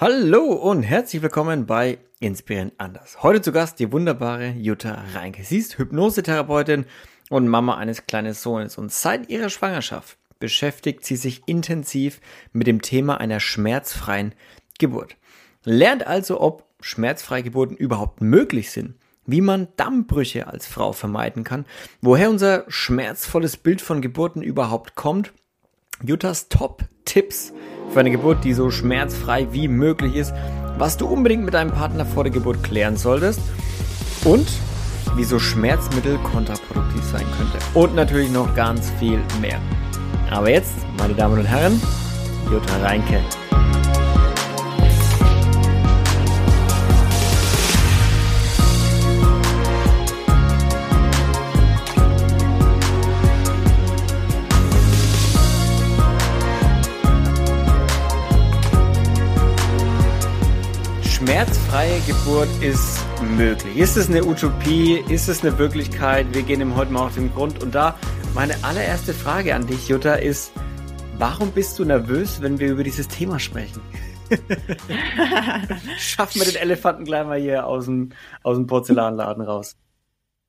Hallo und herzlich willkommen bei Inspirierend Anders. Heute zu Gast die wunderbare Jutta Reinke. Sie ist Hypnosetherapeutin und Mama eines kleinen Sohnes und seit ihrer Schwangerschaft beschäftigt sie sich intensiv mit dem Thema einer schmerzfreien Geburt. Lernt also, ob schmerzfreie Geburten überhaupt möglich sind, wie man Dammbrüche als Frau vermeiden kann, woher unser schmerzvolles Bild von Geburten überhaupt kommt, Juttas Top-Tipps für eine Geburt, die so schmerzfrei wie möglich ist, was du unbedingt mit deinem Partner vor der Geburt klären solltest und wieso Schmerzmittel kontraproduktiv sein könnte. Und natürlich noch ganz viel mehr. Aber jetzt, meine Damen und Herren, Jutta Reinke. Schmerzfreie Geburt ist möglich. Ist es eine Utopie? Ist es eine Wirklichkeit? Wir gehen ihm heute mal auf den Grund. Und da meine allererste Frage an dich, Jutta, ist, warum bist du nervös, wenn wir über dieses Thema sprechen? Schaffen wir den Elefanten gleich mal hier aus dem, aus dem Porzellanladen raus.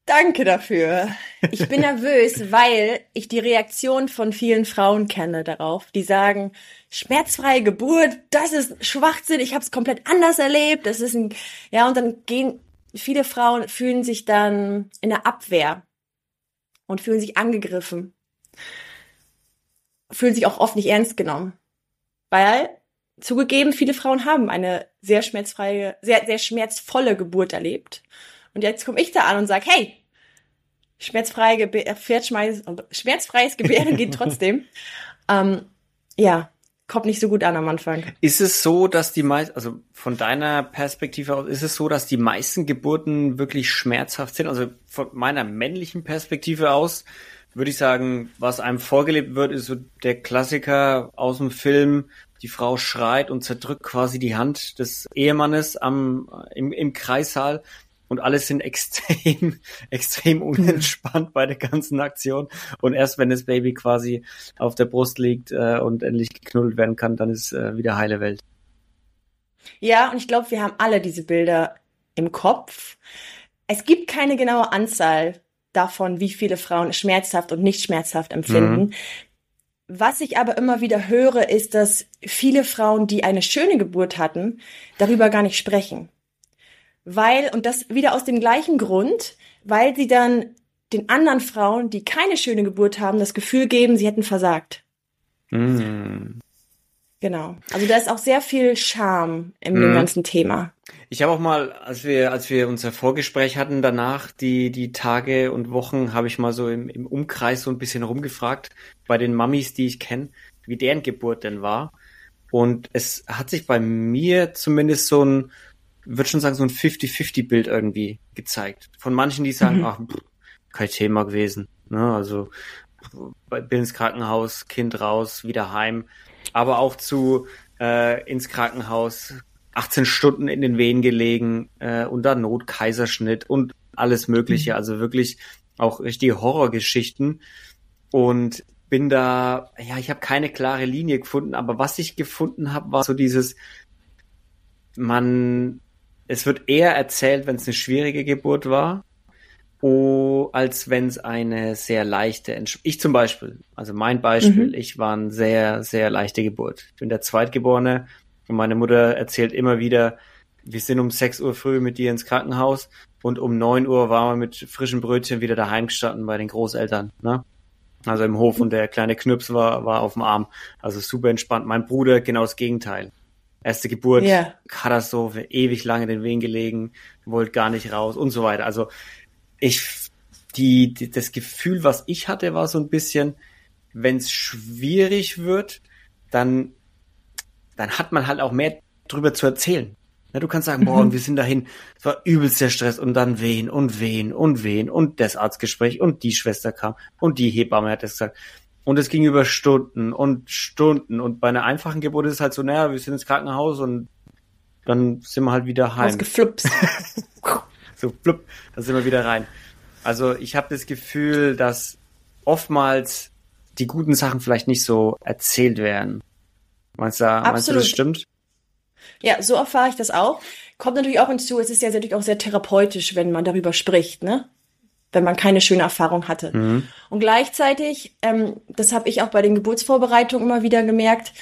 Danke dafür. Ich bin nervös, weil ich die Reaktion von vielen Frauen kenne darauf, die sagen, schmerzfreie Geburt, das ist Schwachsinn, ich habe es komplett anders erlebt, das ist ein ja und dann gehen viele Frauen fühlen sich dann in der Abwehr und fühlen sich angegriffen. Fühlen sich auch oft nicht ernst genommen. Weil zugegeben, viele Frauen haben eine sehr schmerzfreie, sehr sehr schmerzvolle Geburt erlebt. Und jetzt komme ich da an und sage, hey, schmerzfreie Gebär, schmerzfreies Gebären geht trotzdem. ähm, ja, kommt nicht so gut an am Anfang. Ist es so, dass die meisten, also von deiner Perspektive aus, ist es so, dass die meisten Geburten wirklich schmerzhaft sind? Also von meiner männlichen Perspektive aus würde ich sagen, was einem vorgelebt wird, ist so der Klassiker aus dem Film. Die Frau schreit und zerdrückt quasi die Hand des Ehemannes am, im, im Kreissaal und alle sind extrem, extrem unentspannt bei der ganzen Aktion. Und erst wenn das Baby quasi auf der Brust liegt äh, und endlich geknuddelt werden kann, dann ist äh, wieder heile Welt. Ja, und ich glaube, wir haben alle diese Bilder im Kopf. Es gibt keine genaue Anzahl davon, wie viele Frauen schmerzhaft und nicht schmerzhaft empfinden. Mhm. Was ich aber immer wieder höre, ist, dass viele Frauen, die eine schöne Geburt hatten, darüber gar nicht sprechen weil, und das wieder aus dem gleichen Grund, weil sie dann den anderen Frauen, die keine schöne Geburt haben, das Gefühl geben, sie hätten versagt. Mm. Genau. Also da ist auch sehr viel Scham in mm. dem ganzen Thema. Ich habe auch mal, als wir, als wir unser Vorgespräch hatten, danach die, die Tage und Wochen, habe ich mal so im, im Umkreis so ein bisschen rumgefragt bei den Mamis, die ich kenne, wie deren Geburt denn war. Und es hat sich bei mir zumindest so ein, würde schon sagen, so ein 50-50-Bild irgendwie gezeigt. Von manchen, die sagen, mhm. ach, pff, kein Thema gewesen. Ne? Also bin ins Krankenhaus, Kind raus, wieder heim. Aber auch zu äh, ins Krankenhaus, 18 Stunden in den Wehen gelegen, äh, unter Notkaiserschnitt und alles Mögliche. Mhm. Also wirklich auch richtige Horrorgeschichten. Und bin da, ja, ich habe keine klare Linie gefunden, aber was ich gefunden habe, war so dieses, man es wird eher erzählt, wenn es eine schwierige Geburt war, oh, als wenn es eine sehr leichte. Entsch ich zum Beispiel, also mein Beispiel, mhm. ich war eine sehr, sehr leichte Geburt. Ich bin der Zweitgeborene und meine Mutter erzählt immer wieder, wir sind um 6 Uhr früh mit dir ins Krankenhaus und um 9 Uhr waren wir mit frischen Brötchen wieder daheim gestanden bei den Großeltern. Ne? Also im Hof und der kleine Knüps war, war auf dem Arm. Also super entspannt. Mein Bruder genau das Gegenteil. Erste Geburt, yeah. Katastrophe, ewig lange in den Wehen gelegen, wollte gar nicht raus und so weiter. Also ich, die, die das Gefühl, was ich hatte, war so ein bisschen, wenn es schwierig wird, dann, dann hat man halt auch mehr drüber zu erzählen. Ja, du kannst sagen, boah, mhm. wir sind dahin, es war übelst der Stress und dann wehen und wehen und wehen und das Arztgespräch und die Schwester kam und die Hebamme hat das gesagt. Und es ging über Stunden und Stunden. Und bei einer einfachen Geburt ist es halt so, naja, wir sind ins Krankenhaus und dann sind wir halt wieder heim. Ausgeflupst. so, flupp, dann sind wir wieder rein. Also ich habe das Gefühl, dass oftmals die guten Sachen vielleicht nicht so erzählt werden. Meinst du, meinst du das stimmt? Ja, so erfahre ich das auch. Kommt natürlich auch hinzu, es ist ja natürlich auch sehr therapeutisch, wenn man darüber spricht, ne? Wenn man keine schöne Erfahrung hatte. Mhm. Und gleichzeitig, ähm, das habe ich auch bei den Geburtsvorbereitungen immer wieder gemerkt,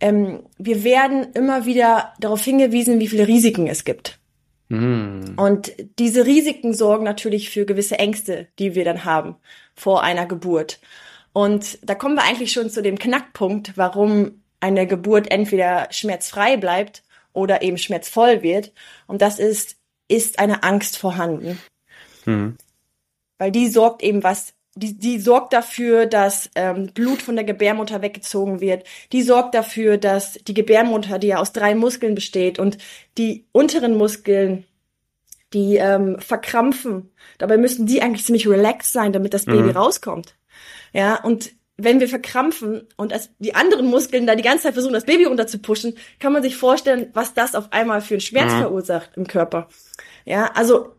ähm, wir werden immer wieder darauf hingewiesen, wie viele Risiken es gibt. Mhm. Und diese Risiken sorgen natürlich für gewisse Ängste, die wir dann haben vor einer Geburt. Und da kommen wir eigentlich schon zu dem Knackpunkt, warum eine Geburt entweder schmerzfrei bleibt oder eben schmerzvoll wird. Und das ist, ist eine Angst vorhanden. Mhm. Weil die sorgt eben was, die, die sorgt dafür, dass ähm, Blut von der Gebärmutter weggezogen wird. Die sorgt dafür, dass die Gebärmutter, die ja aus drei Muskeln besteht und die unteren Muskeln, die ähm, verkrampfen. Dabei müssen die eigentlich ziemlich relaxed sein, damit das Baby mhm. rauskommt. Ja, und wenn wir verkrampfen und als die anderen Muskeln da die ganze Zeit versuchen, das Baby runter zu pushen, kann man sich vorstellen, was das auf einmal für einen Schmerz mhm. verursacht im Körper. Ja, also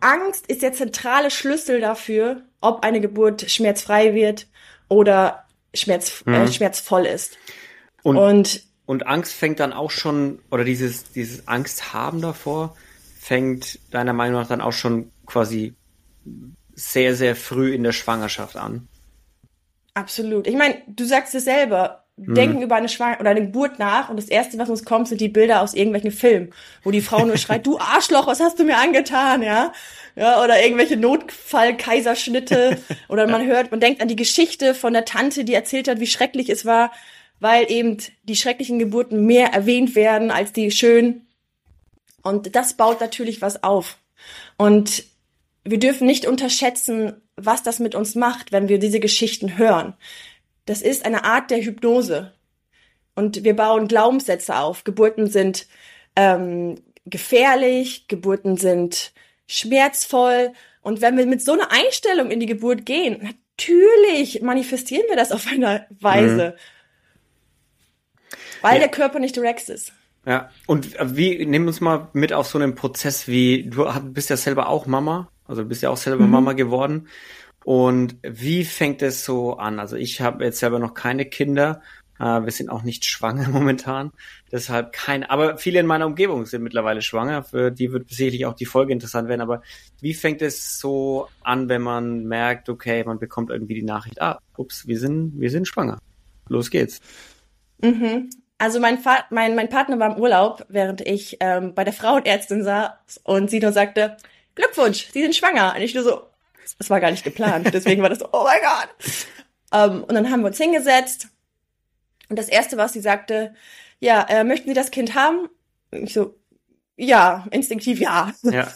Angst ist der zentrale Schlüssel dafür, ob eine Geburt schmerzfrei wird oder schmerz, äh, mhm. äh, schmerzvoll ist. Und, und, und Angst fängt dann auch schon, oder dieses, dieses Angst haben davor, fängt deiner Meinung nach dann auch schon quasi sehr, sehr früh in der Schwangerschaft an. Absolut. Ich meine, du sagst es selber. Denken über eine Schwangerschaft oder eine Geburt nach und das erste, was uns kommt, sind die Bilder aus irgendwelchen Filmen, wo die Frau nur schreit, du Arschloch, was hast du mir angetan, ja? Ja, oder irgendwelche Notfall-Kaiserschnitte oder man hört, man denkt an die Geschichte von der Tante, die erzählt hat, wie schrecklich es war, weil eben die schrecklichen Geburten mehr erwähnt werden als die schönen. Und das baut natürlich was auf. Und wir dürfen nicht unterschätzen, was das mit uns macht, wenn wir diese Geschichten hören. Das ist eine Art der Hypnose. Und wir bauen Glaubenssätze auf. Geburten sind ähm, gefährlich, Geburten sind schmerzvoll. Und wenn wir mit so einer Einstellung in die Geburt gehen, natürlich manifestieren wir das auf einer Weise. Mhm. Weil ja. der Körper nicht relaxed ist. Ja, und wie, nimm uns mal mit auf so einen Prozess wie, du bist ja selber auch Mama also du bist ja auch selber mhm. Mama geworden. Und wie fängt es so an? Also ich habe jetzt selber noch keine Kinder. Äh, wir sind auch nicht schwanger momentan. Deshalb kein, aber viele in meiner Umgebung sind mittlerweile schwanger. Für die wird sicherlich auch die Folge interessant werden. Aber wie fängt es so an, wenn man merkt, okay, man bekommt irgendwie die Nachricht, ah, ups, wir sind, wir sind schwanger. Los geht's. Mhm. Also mein, mein, mein Partner war im Urlaub, während ich ähm, bei der Frauenärztin saß und sie nur sagte, Glückwunsch, Sie sind schwanger. Und ich nur so, das war gar nicht geplant. Deswegen war das so, oh mein Gott. Um, ähm, und dann haben wir uns hingesetzt. Und das Erste, was sie sagte, ja, äh, möchten Sie das Kind haben? Und ich so, ja, instinktiv ja. Ja.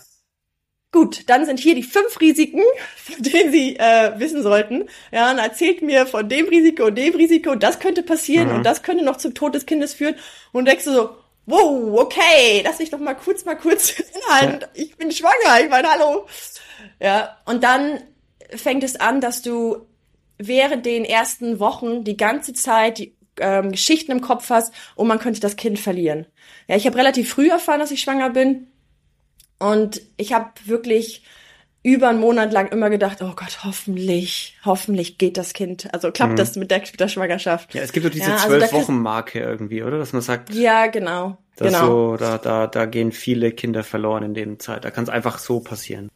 Gut, dann sind hier die fünf Risiken, von denen Sie äh, wissen sollten. Ja, und erzählt mir von dem Risiko und dem Risiko, und das könnte passieren mhm. und das könnte noch zum Tod des Kindes führen. Und denkst du so, wow, okay, lass mich doch mal kurz, mal kurz inhalten. Ja. Ich bin schwanger, ich meine, hallo. Ja, und dann fängt es an, dass du während den ersten Wochen die ganze Zeit die ähm, Geschichten im Kopf hast und man könnte das Kind verlieren. Ja, ich habe relativ früh erfahren, dass ich schwanger bin und ich habe wirklich über einen Monat lang immer gedacht, oh Gott, hoffentlich, hoffentlich geht das Kind. Also klappt mhm. das mit der, mit der, Schwangerschaft. Ja, es gibt doch diese zwölf ja, also Wochen Marke irgendwie, oder? Dass man sagt. Ja, genau. Genau. so, da, da, da gehen viele Kinder verloren in dem Zeit. Da kann es einfach so passieren.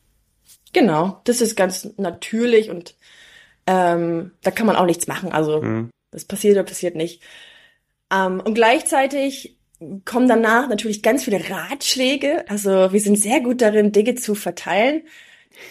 Genau, das ist ganz natürlich und ähm, da kann man auch nichts machen. Also mhm. das passiert oder passiert nicht. Ähm, und gleichzeitig kommen danach natürlich ganz viele Ratschläge. Also wir sind sehr gut darin, Dinge zu verteilen.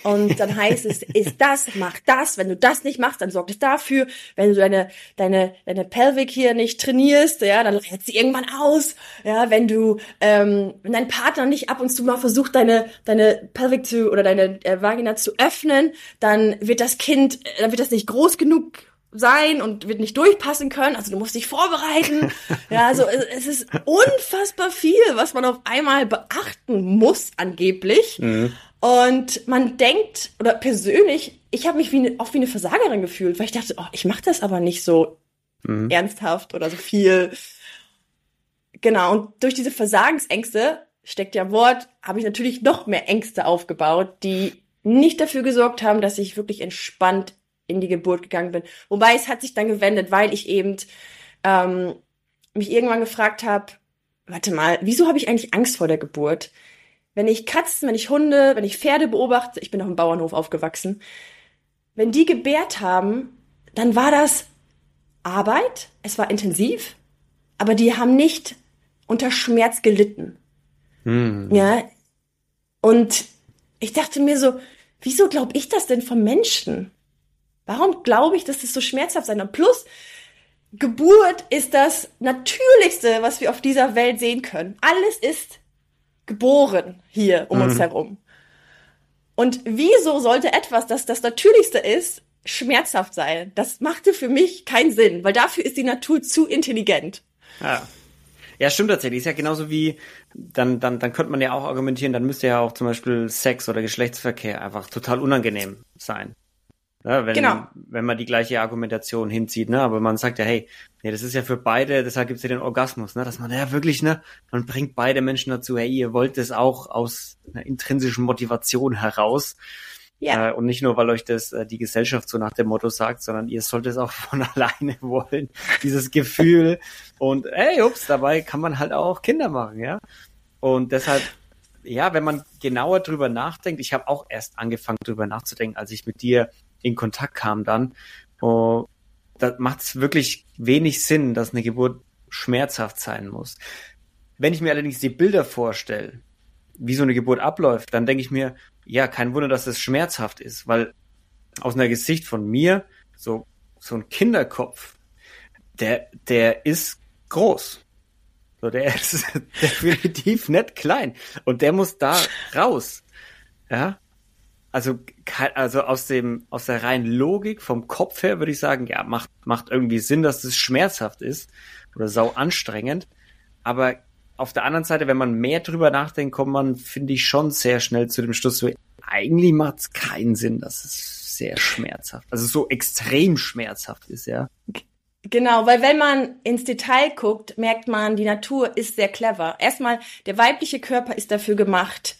Und dann heißt es, ist das, mach das. Wenn du das nicht machst, dann sorgt es dafür. Wenn du deine, deine, deine Pelvic hier nicht trainierst, ja, dann lädt sie irgendwann aus. Ja, wenn du, ähm, wenn dein Partner nicht ab und zu mal versucht, deine, deine Pelvic zu, oder deine äh, Vagina zu öffnen, dann wird das Kind, äh, dann wird das nicht groß genug sein und wird nicht durchpassen können. Also du musst dich vorbereiten. Ja, also es, es ist unfassbar viel, was man auf einmal beachten muss, angeblich. Mhm. Und man denkt, oder persönlich, ich habe mich wie eine, auch wie eine Versagerin gefühlt, weil ich dachte, oh, ich mache das aber nicht so mhm. ernsthaft oder so viel. Genau, und durch diese Versagensängste, steckt ja Wort, habe ich natürlich noch mehr Ängste aufgebaut, die nicht dafür gesorgt haben, dass ich wirklich entspannt in die Geburt gegangen bin. Wobei es hat sich dann gewendet, weil ich eben ähm, mich irgendwann gefragt habe, warte mal, wieso habe ich eigentlich Angst vor der Geburt? Wenn ich Katzen, wenn ich Hunde, wenn ich Pferde beobachte, ich bin auf dem Bauernhof aufgewachsen, wenn die gebärt haben, dann war das Arbeit, es war intensiv, aber die haben nicht unter Schmerz gelitten. Hm. Ja. Und ich dachte mir so, wieso glaube ich das denn vom Menschen? Warum glaube ich, dass das so schmerzhaft sein Und plus, Geburt ist das Natürlichste, was wir auf dieser Welt sehen können. Alles ist geboren hier um mhm. uns herum. Und wieso sollte etwas, das das Natürlichste ist, schmerzhaft sein? Das machte für mich keinen Sinn, weil dafür ist die Natur zu intelligent. Ja. Ja, stimmt tatsächlich. Ist ja genauso wie, dann, dann, dann könnte man ja auch argumentieren, dann müsste ja auch zum Beispiel Sex oder Geschlechtsverkehr einfach total unangenehm sein. Ja, wenn, genau. wenn man die gleiche Argumentation hinzieht, ne? Aber man sagt ja, hey, nee, das ist ja für beide, deshalb gibt's ja den Orgasmus, ne? Dass man ja wirklich, ne, man bringt beide Menschen dazu, hey, ihr wollt es auch aus einer intrinsischen Motivation heraus. Ja. Äh, und nicht nur, weil euch das äh, die Gesellschaft so nach dem Motto sagt, sondern ihr sollt es auch von alleine wollen. Dieses Gefühl. Und hey, ups, dabei kann man halt auch Kinder machen, ja. Und deshalb, ja, wenn man genauer drüber nachdenkt, ich habe auch erst angefangen drüber nachzudenken, als ich mit dir in Kontakt kam dann. Oh, da macht es wirklich wenig Sinn, dass eine Geburt schmerzhaft sein muss. Wenn ich mir allerdings die Bilder vorstelle, wie so eine Geburt abläuft, dann denke ich mir, ja, kein Wunder, dass es schmerzhaft ist, weil aus einer Gesicht von mir, so, so ein Kinderkopf, der, der ist groß. So, der ist definitiv nicht klein. Und der muss da raus. Ja also, also aus dem, aus der reinen Logik vom Kopf her würde ich sagen, ja, macht, macht irgendwie Sinn, dass das schmerzhaft ist oder sau anstrengend. Aber auf der anderen Seite, wenn man mehr drüber nachdenkt, kommt man, finde ich, schon sehr schnell zu dem Schluss, eigentlich macht es keinen Sinn, dass es sehr schmerzhaft, also so extrem schmerzhaft ist, ja. Genau, weil wenn man ins Detail guckt, merkt man, die Natur ist sehr clever. Erstmal, der weibliche Körper ist dafür gemacht,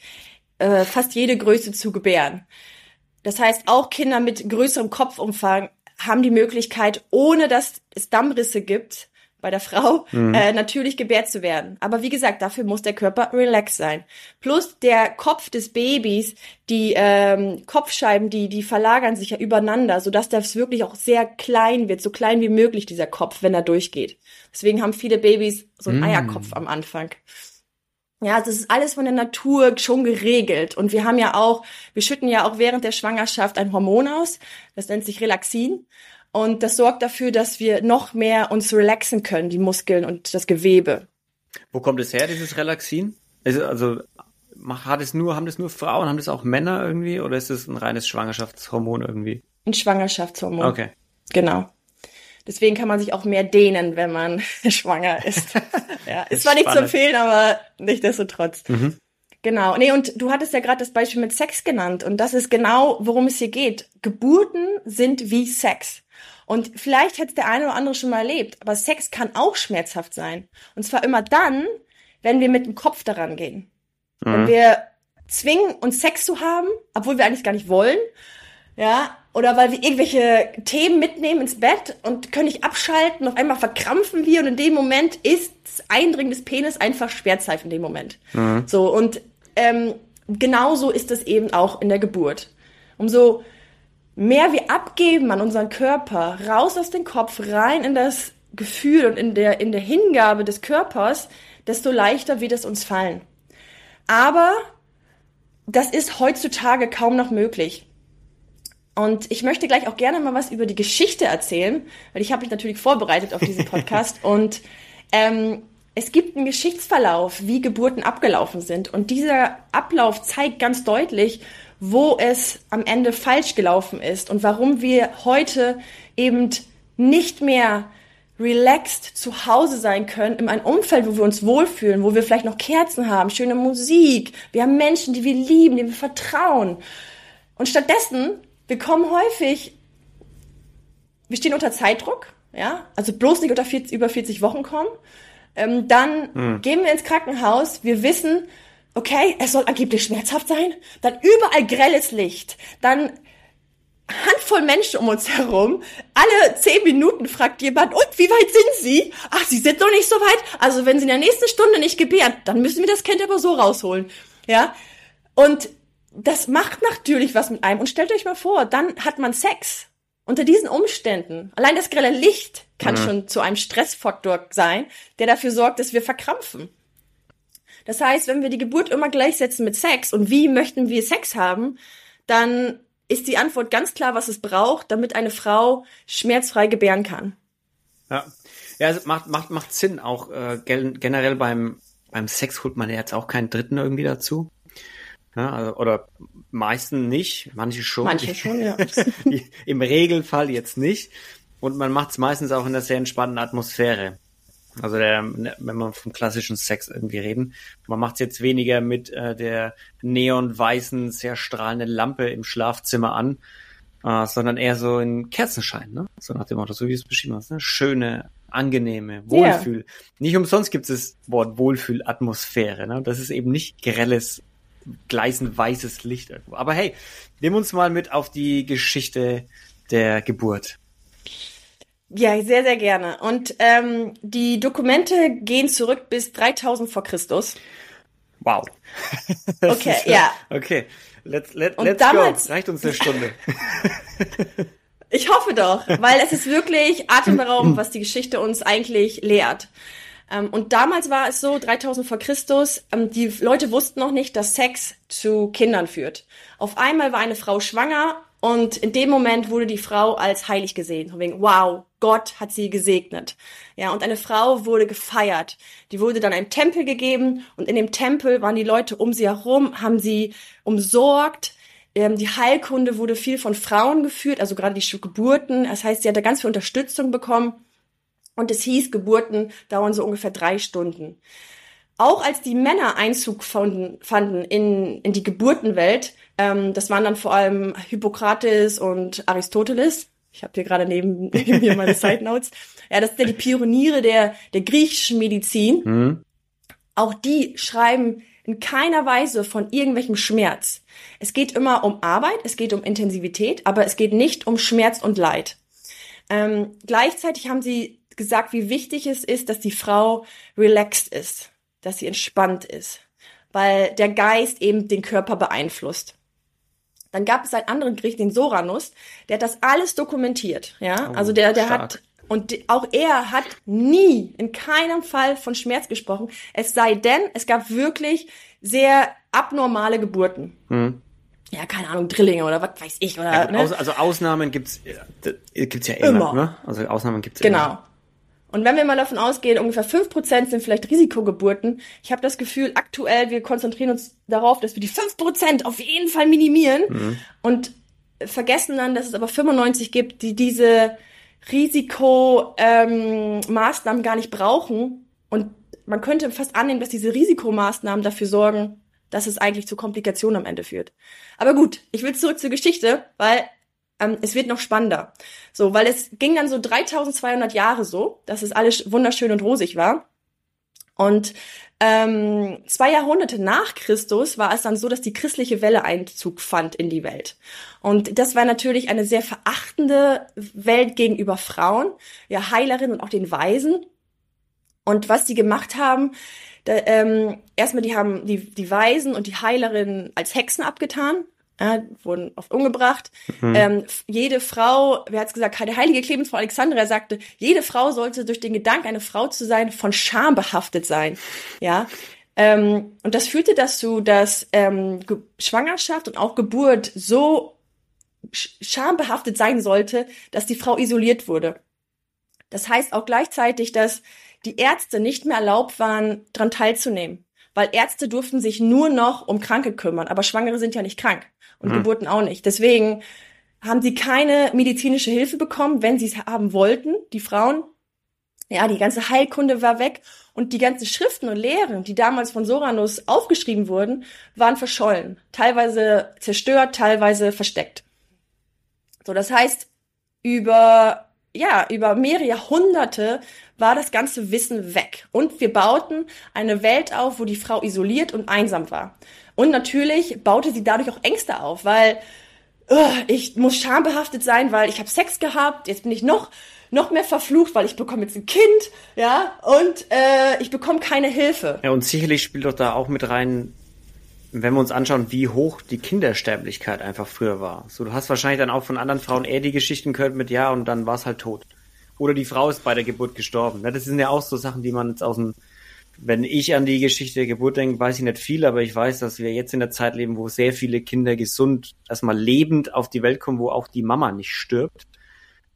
äh, fast jede Größe zu gebären. Das heißt, auch Kinder mit größerem Kopfumfang haben die Möglichkeit, ohne dass es Dammrisse gibt, bei der Frau mhm. äh, natürlich gebärt zu werden. Aber wie gesagt, dafür muss der Körper relax sein. Plus der Kopf des Babys, die ähm, Kopfscheiben, die die verlagern sich ja übereinander, so dass das wirklich auch sehr klein wird, so klein wie möglich dieser Kopf, wenn er durchgeht. Deswegen haben viele Babys so einen mhm. Eierkopf am Anfang. Ja, das ist alles von der Natur schon geregelt. Und wir haben ja auch, wir schütten ja auch während der Schwangerschaft ein Hormon aus. Das nennt sich Relaxin. Und das sorgt dafür, dass wir noch mehr uns relaxen können, die Muskeln und das Gewebe. Wo kommt es her, dieses Relaxin? Also, also hat es nur, haben das nur Frauen, haben das auch Männer irgendwie? Oder ist es ein reines Schwangerschaftshormon irgendwie? Ein Schwangerschaftshormon. Okay. Genau. Deswegen kann man sich auch mehr dehnen, wenn man schwanger ist. ja, ist, zwar nicht zu empfehlen, aber nichtsdestotrotz. Mhm. Genau. Nee, und du hattest ja gerade das Beispiel mit Sex genannt und das ist genau, worum es hier geht. Geburten sind wie Sex. Und vielleicht hätte der eine oder andere schon mal erlebt, aber Sex kann auch schmerzhaft sein. Und zwar immer dann, wenn wir mit dem Kopf daran gehen. Mhm. Wenn wir zwingen, uns Sex zu haben, obwohl wir eigentlich gar nicht wollen. Ja, oder weil wir irgendwelche Themen mitnehmen ins Bett und können nicht abschalten, auf einmal verkrampfen wir und in dem Moment ist das Eindringen des Penis einfach Schmerzreif in dem Moment. Mhm. So, und ähm, genauso ist es eben auch in der Geburt. Umso mehr wir abgeben an unseren Körper, raus aus dem Kopf, rein in das Gefühl und in der, in der Hingabe des Körpers, desto leichter wird es uns fallen. Aber das ist heutzutage kaum noch möglich. Und ich möchte gleich auch gerne mal was über die Geschichte erzählen, weil ich habe mich natürlich vorbereitet auf diesen Podcast und ähm, es gibt einen Geschichtsverlauf, wie Geburten abgelaufen sind. Und dieser Ablauf zeigt ganz deutlich, wo es am Ende falsch gelaufen ist und warum wir heute eben nicht mehr relaxed zu Hause sein können, in einem Umfeld, wo wir uns wohlfühlen, wo wir vielleicht noch Kerzen haben, schöne Musik, wir haben Menschen, die wir lieben, die wir vertrauen. Und stattdessen wir kommen häufig, wir stehen unter Zeitdruck, ja, also bloß nicht unter 40, über 40 Wochen kommen. Ähm, dann mhm. gehen wir ins Krankenhaus, wir wissen, okay, es soll angeblich schmerzhaft sein, dann überall grelles Licht, dann Handvoll Menschen um uns herum. Alle zehn Minuten fragt jemand, und wie weit sind Sie? Ach, Sie sind noch nicht so weit. Also wenn Sie in der nächsten Stunde nicht gebären, dann müssen wir das Kind aber so rausholen. Ja. Und das macht natürlich was mit einem. Und stellt euch mal vor, dann hat man Sex. Unter diesen Umständen. Allein das grelle Licht kann mhm. schon zu einem Stressfaktor sein, der dafür sorgt, dass wir verkrampfen. Das heißt, wenn wir die Geburt immer gleichsetzen mit Sex und wie möchten wir Sex haben, dann ist die Antwort ganz klar, was es braucht, damit eine Frau schmerzfrei gebären kann. Ja, ja es macht, macht, macht Sinn. Auch äh, generell beim, beim Sex holt man ja jetzt auch keinen Dritten irgendwie dazu. Ja, also, oder meisten nicht, manche schon. Manche schon, ja. Im Regelfall jetzt nicht. Und man macht es meistens auch in einer sehr entspannten Atmosphäre. Also der, wenn man vom klassischen Sex irgendwie reden, man macht es jetzt weniger mit äh, der neonweißen, sehr strahlenden Lampe im Schlafzimmer an, äh, sondern eher so in Kerzenschein, ne? So nach dem Motto, so wie du es beschrieben hast, ne? Schöne, angenehme, Wohlfühl. Yeah. Nicht umsonst gibt es das Wort Wohlfühlatmosphäre, ne? Das ist eben nicht grelles, gleißend weißes Licht irgendwo. Aber hey, nimm uns mal mit auf die Geschichte der Geburt. Ja, sehr, sehr gerne. Und ähm, die Dokumente gehen zurück bis 3000 vor Christus. Wow. okay, ja. Okay, let's, let, let's damals, go. Reicht uns eine Stunde. ich hoffe doch, weil es ist wirklich atemberaubend, was die Geschichte uns eigentlich lehrt. Ähm, und damals war es so, 3000 vor Christus, ähm, die Leute wussten noch nicht, dass Sex zu Kindern führt. Auf einmal war eine Frau schwanger und in dem Moment wurde die Frau als heilig gesehen. Von wegen, wow, Gott hat sie gesegnet. Ja, und eine Frau wurde gefeiert. Die wurde dann einem Tempel gegeben und in dem Tempel waren die Leute um sie herum, haben sie umsorgt. Ähm, die Heilkunde wurde viel von Frauen geführt, also gerade die Geburten. Das heißt, sie hatte ganz viel Unterstützung bekommen. Und es hieß, Geburten dauern so ungefähr drei Stunden. Auch als die Männer Einzug fanden, fanden in, in die Geburtenwelt, ähm, das waren dann vor allem Hippokrates und Aristoteles. Ich habe hier gerade neben, neben mir meine Side Notes. Ja, das sind ja die Pioniere der, der griechischen Medizin. Mhm. Auch die schreiben in keiner Weise von irgendwelchem Schmerz. Es geht immer um Arbeit, es geht um Intensivität, aber es geht nicht um Schmerz und Leid. Ähm, gleichzeitig haben sie gesagt, wie wichtig es ist, dass die Frau relaxed ist, dass sie entspannt ist, weil der Geist eben den Körper beeinflusst. Dann gab es einen anderen Gericht, den Soranus, der hat das alles dokumentiert. Ja, oh, also der, der stark. hat und auch er hat nie, in keinem Fall von Schmerz gesprochen. Es sei denn, es gab wirklich sehr abnormale Geburten. Hm. Ja, keine Ahnung, Drillinge oder was weiß ich. Oder, ja, ne? Also Ausnahmen gibt's, äh, gibt's ja immer. immer. Ne? Also Ausnahmen gibt's genau. immer. Genau. Und wenn wir mal davon ausgehen, ungefähr fünf Prozent sind vielleicht Risikogeburten, ich habe das Gefühl, aktuell, wir konzentrieren uns darauf, dass wir die fünf Prozent auf jeden Fall minimieren mhm. und vergessen dann, dass es aber 95 gibt, die diese Risikomaßnahmen ähm, gar nicht brauchen. Und man könnte fast annehmen, dass diese Risikomaßnahmen dafür sorgen, dass es eigentlich zu Komplikationen am Ende führt. Aber gut, ich will zurück zur Geschichte, weil ähm, es wird noch spannender. So, weil es ging dann so 3200 Jahre so, dass es alles wunderschön und rosig war. Und ähm, zwei Jahrhunderte nach Christus war es dann so, dass die christliche Welle Einzug fand in die Welt. Und das war natürlich eine sehr verachtende Welt gegenüber Frauen, ja Heilerinnen und auch den Weisen. Und was die gemacht haben, da, ähm, erstmal die haben die, die Weisen und die Heilerinnen als Hexen abgetan, äh, wurden oft umgebracht. Mhm. Ähm, jede Frau, wer hat's gesagt, der heilige Clemens von Alexandria sagte, jede Frau sollte durch den Gedanken, eine Frau zu sein, von Scham behaftet sein. Ja. Ähm, und das führte dazu, dass ähm, Schwangerschaft und auch Geburt so schambehaftet sein sollte, dass die Frau isoliert wurde. Das heißt auch gleichzeitig, dass die Ärzte nicht mehr erlaubt waren, daran teilzunehmen. Weil Ärzte durften sich nur noch um Kranke kümmern, aber Schwangere sind ja nicht krank und mhm. Geburten auch nicht. Deswegen haben sie keine medizinische Hilfe bekommen, wenn sie es haben wollten, die Frauen. Ja, die ganze Heilkunde war weg und die ganzen Schriften und Lehren, die damals von Soranus aufgeschrieben wurden, waren verschollen. Teilweise zerstört, teilweise versteckt. So, das heißt, über, ja, über mehrere Jahrhunderte war das ganze Wissen weg. Und wir bauten eine Welt auf, wo die Frau isoliert und einsam war. Und natürlich baute sie dadurch auch Ängste auf, weil ich muss schambehaftet sein, weil ich habe Sex gehabt, jetzt bin ich noch noch mehr verflucht, weil ich bekomme jetzt ein Kind, ja, und äh, ich bekomme keine Hilfe. Ja, und sicherlich spielt doch da auch mit rein, wenn wir uns anschauen, wie hoch die Kindersterblichkeit einfach früher war. So, du hast wahrscheinlich dann auch von anderen Frauen eher die Geschichten gehört mit ja und dann war es halt tot. Oder die Frau ist bei der Geburt gestorben. Das sind ja auch so Sachen, die man jetzt aus dem wenn ich an die Geschichte der Geburt denke, weiß ich nicht viel, aber ich weiß, dass wir jetzt in der Zeit leben, wo sehr viele Kinder gesund, erstmal lebend auf die Welt kommen, wo auch die Mama nicht stirbt.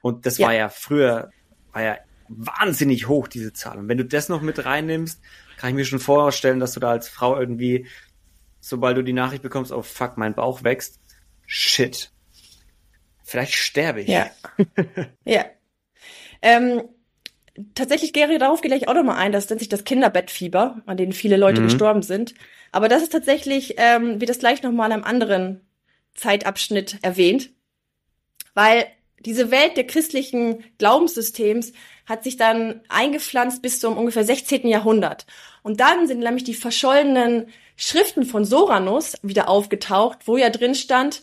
Und das ja. war ja früher, war ja wahnsinnig hoch, diese Zahl. Und wenn du das noch mit reinnimmst, kann ich mir schon vorstellen, dass du da als Frau irgendwie, sobald du die Nachricht bekommst, oh fuck, mein Bauch wächst, shit. Vielleicht sterbe ich. Ja. ja. Ähm, tatsächlich Gary, darauf gehe ich auch nochmal ein, das nennt sich das Kinderbettfieber, an denen viele Leute mhm. gestorben sind. Aber das ist tatsächlich, ähm, wird das gleich nochmal in einem anderen Zeitabschnitt erwähnt, weil diese Welt der christlichen Glaubenssystems hat sich dann eingepflanzt bis zum ungefähr 16. Jahrhundert. Und dann sind nämlich die verschollenen Schriften von Soranus wieder aufgetaucht, wo ja drin stand,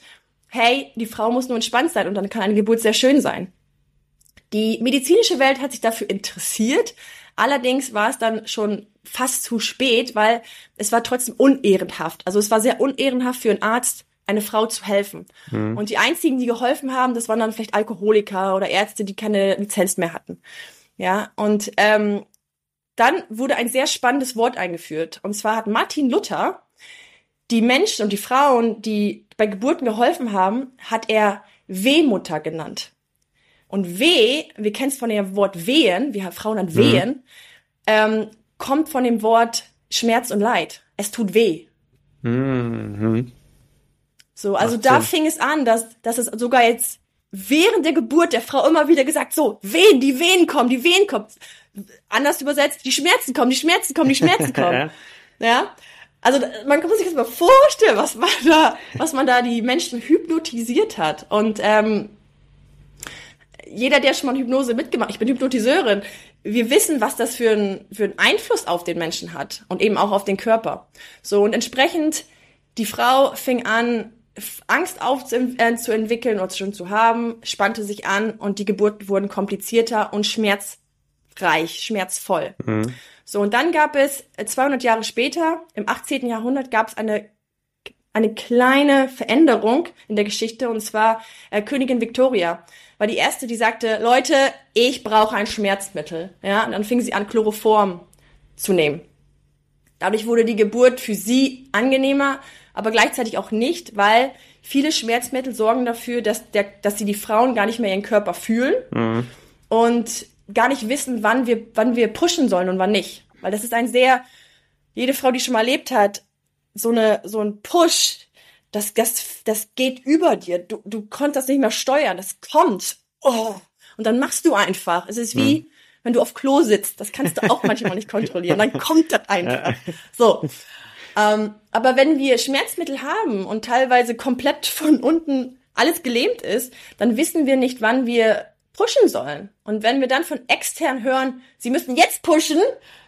hey, die Frau muss nur entspannt sein und dann kann eine Geburt sehr schön sein. Die medizinische Welt hat sich dafür interessiert. Allerdings war es dann schon fast zu spät, weil es war trotzdem unehrenhaft. Also es war sehr unehrenhaft für einen Arzt, eine Frau zu helfen. Mhm. Und die einzigen, die geholfen haben, das waren dann vielleicht Alkoholiker oder Ärzte, die keine Lizenz mehr hatten. Ja, und ähm, dann wurde ein sehr spannendes Wort eingeführt. Und zwar hat Martin Luther die Menschen und die Frauen, die bei Geburten geholfen haben, hat er Wehmutter genannt. Und weh, wir kennen es von dem Wort wehen, wir Frauen dann mhm. wehen, mhm. ähm, kommt von dem Wort Schmerz und Leid. Es tut weh. Mhm. So, also Macht da Sinn. fing es an, dass, dass es sogar jetzt während der Geburt der Frau immer wieder gesagt, so, Wehen, die Wehen kommen, die Wehen kommen. Anders übersetzt, die Schmerzen kommen, die Schmerzen kommen, die Schmerzen kommen. ja. Also man kann sich das mal vorstellen, was man da, was man da die Menschen hypnotisiert hat. Und ähm, jeder, der schon mal Hypnose mitgemacht, ich bin Hypnotiseurin, wir wissen, was das für, ein, für einen Einfluss auf den Menschen hat und eben auch auf den Körper. So, und entsprechend, die Frau fing an, Angst aufzuentwickeln äh, oder schon zu haben, spannte sich an und die Geburten wurden komplizierter und schmerzreich, schmerzvoll. Mhm. So, und dann gab es 200 äh, Jahre später, im 18. Jahrhundert, gab es eine eine kleine Veränderung in der Geschichte und zwar äh, Königin Victoria war die erste, die sagte, Leute, ich brauche ein Schmerzmittel. Ja, und dann fing sie an, Chloroform zu nehmen. Dadurch wurde die Geburt für sie angenehmer, aber gleichzeitig auch nicht, weil viele Schmerzmittel sorgen dafür, dass, der, dass sie die Frauen gar nicht mehr ihren Körper fühlen mhm. und gar nicht wissen, wann wir, wann wir pushen sollen und wann nicht. Weil das ist ein sehr, jede Frau, die schon mal erlebt hat, so eine, so ein Push, das, das, das geht über dir. Du, du konntest das nicht mehr steuern. Das kommt. Oh. Und dann machst du einfach. Es ist wie, hm. wenn du auf Klo sitzt. Das kannst du auch manchmal nicht kontrollieren. Dann kommt das einfach. So. Ähm, aber wenn wir Schmerzmittel haben und teilweise komplett von unten alles gelähmt ist, dann wissen wir nicht, wann wir pushen sollen. Und wenn wir dann von extern hören, sie müssen jetzt pushen,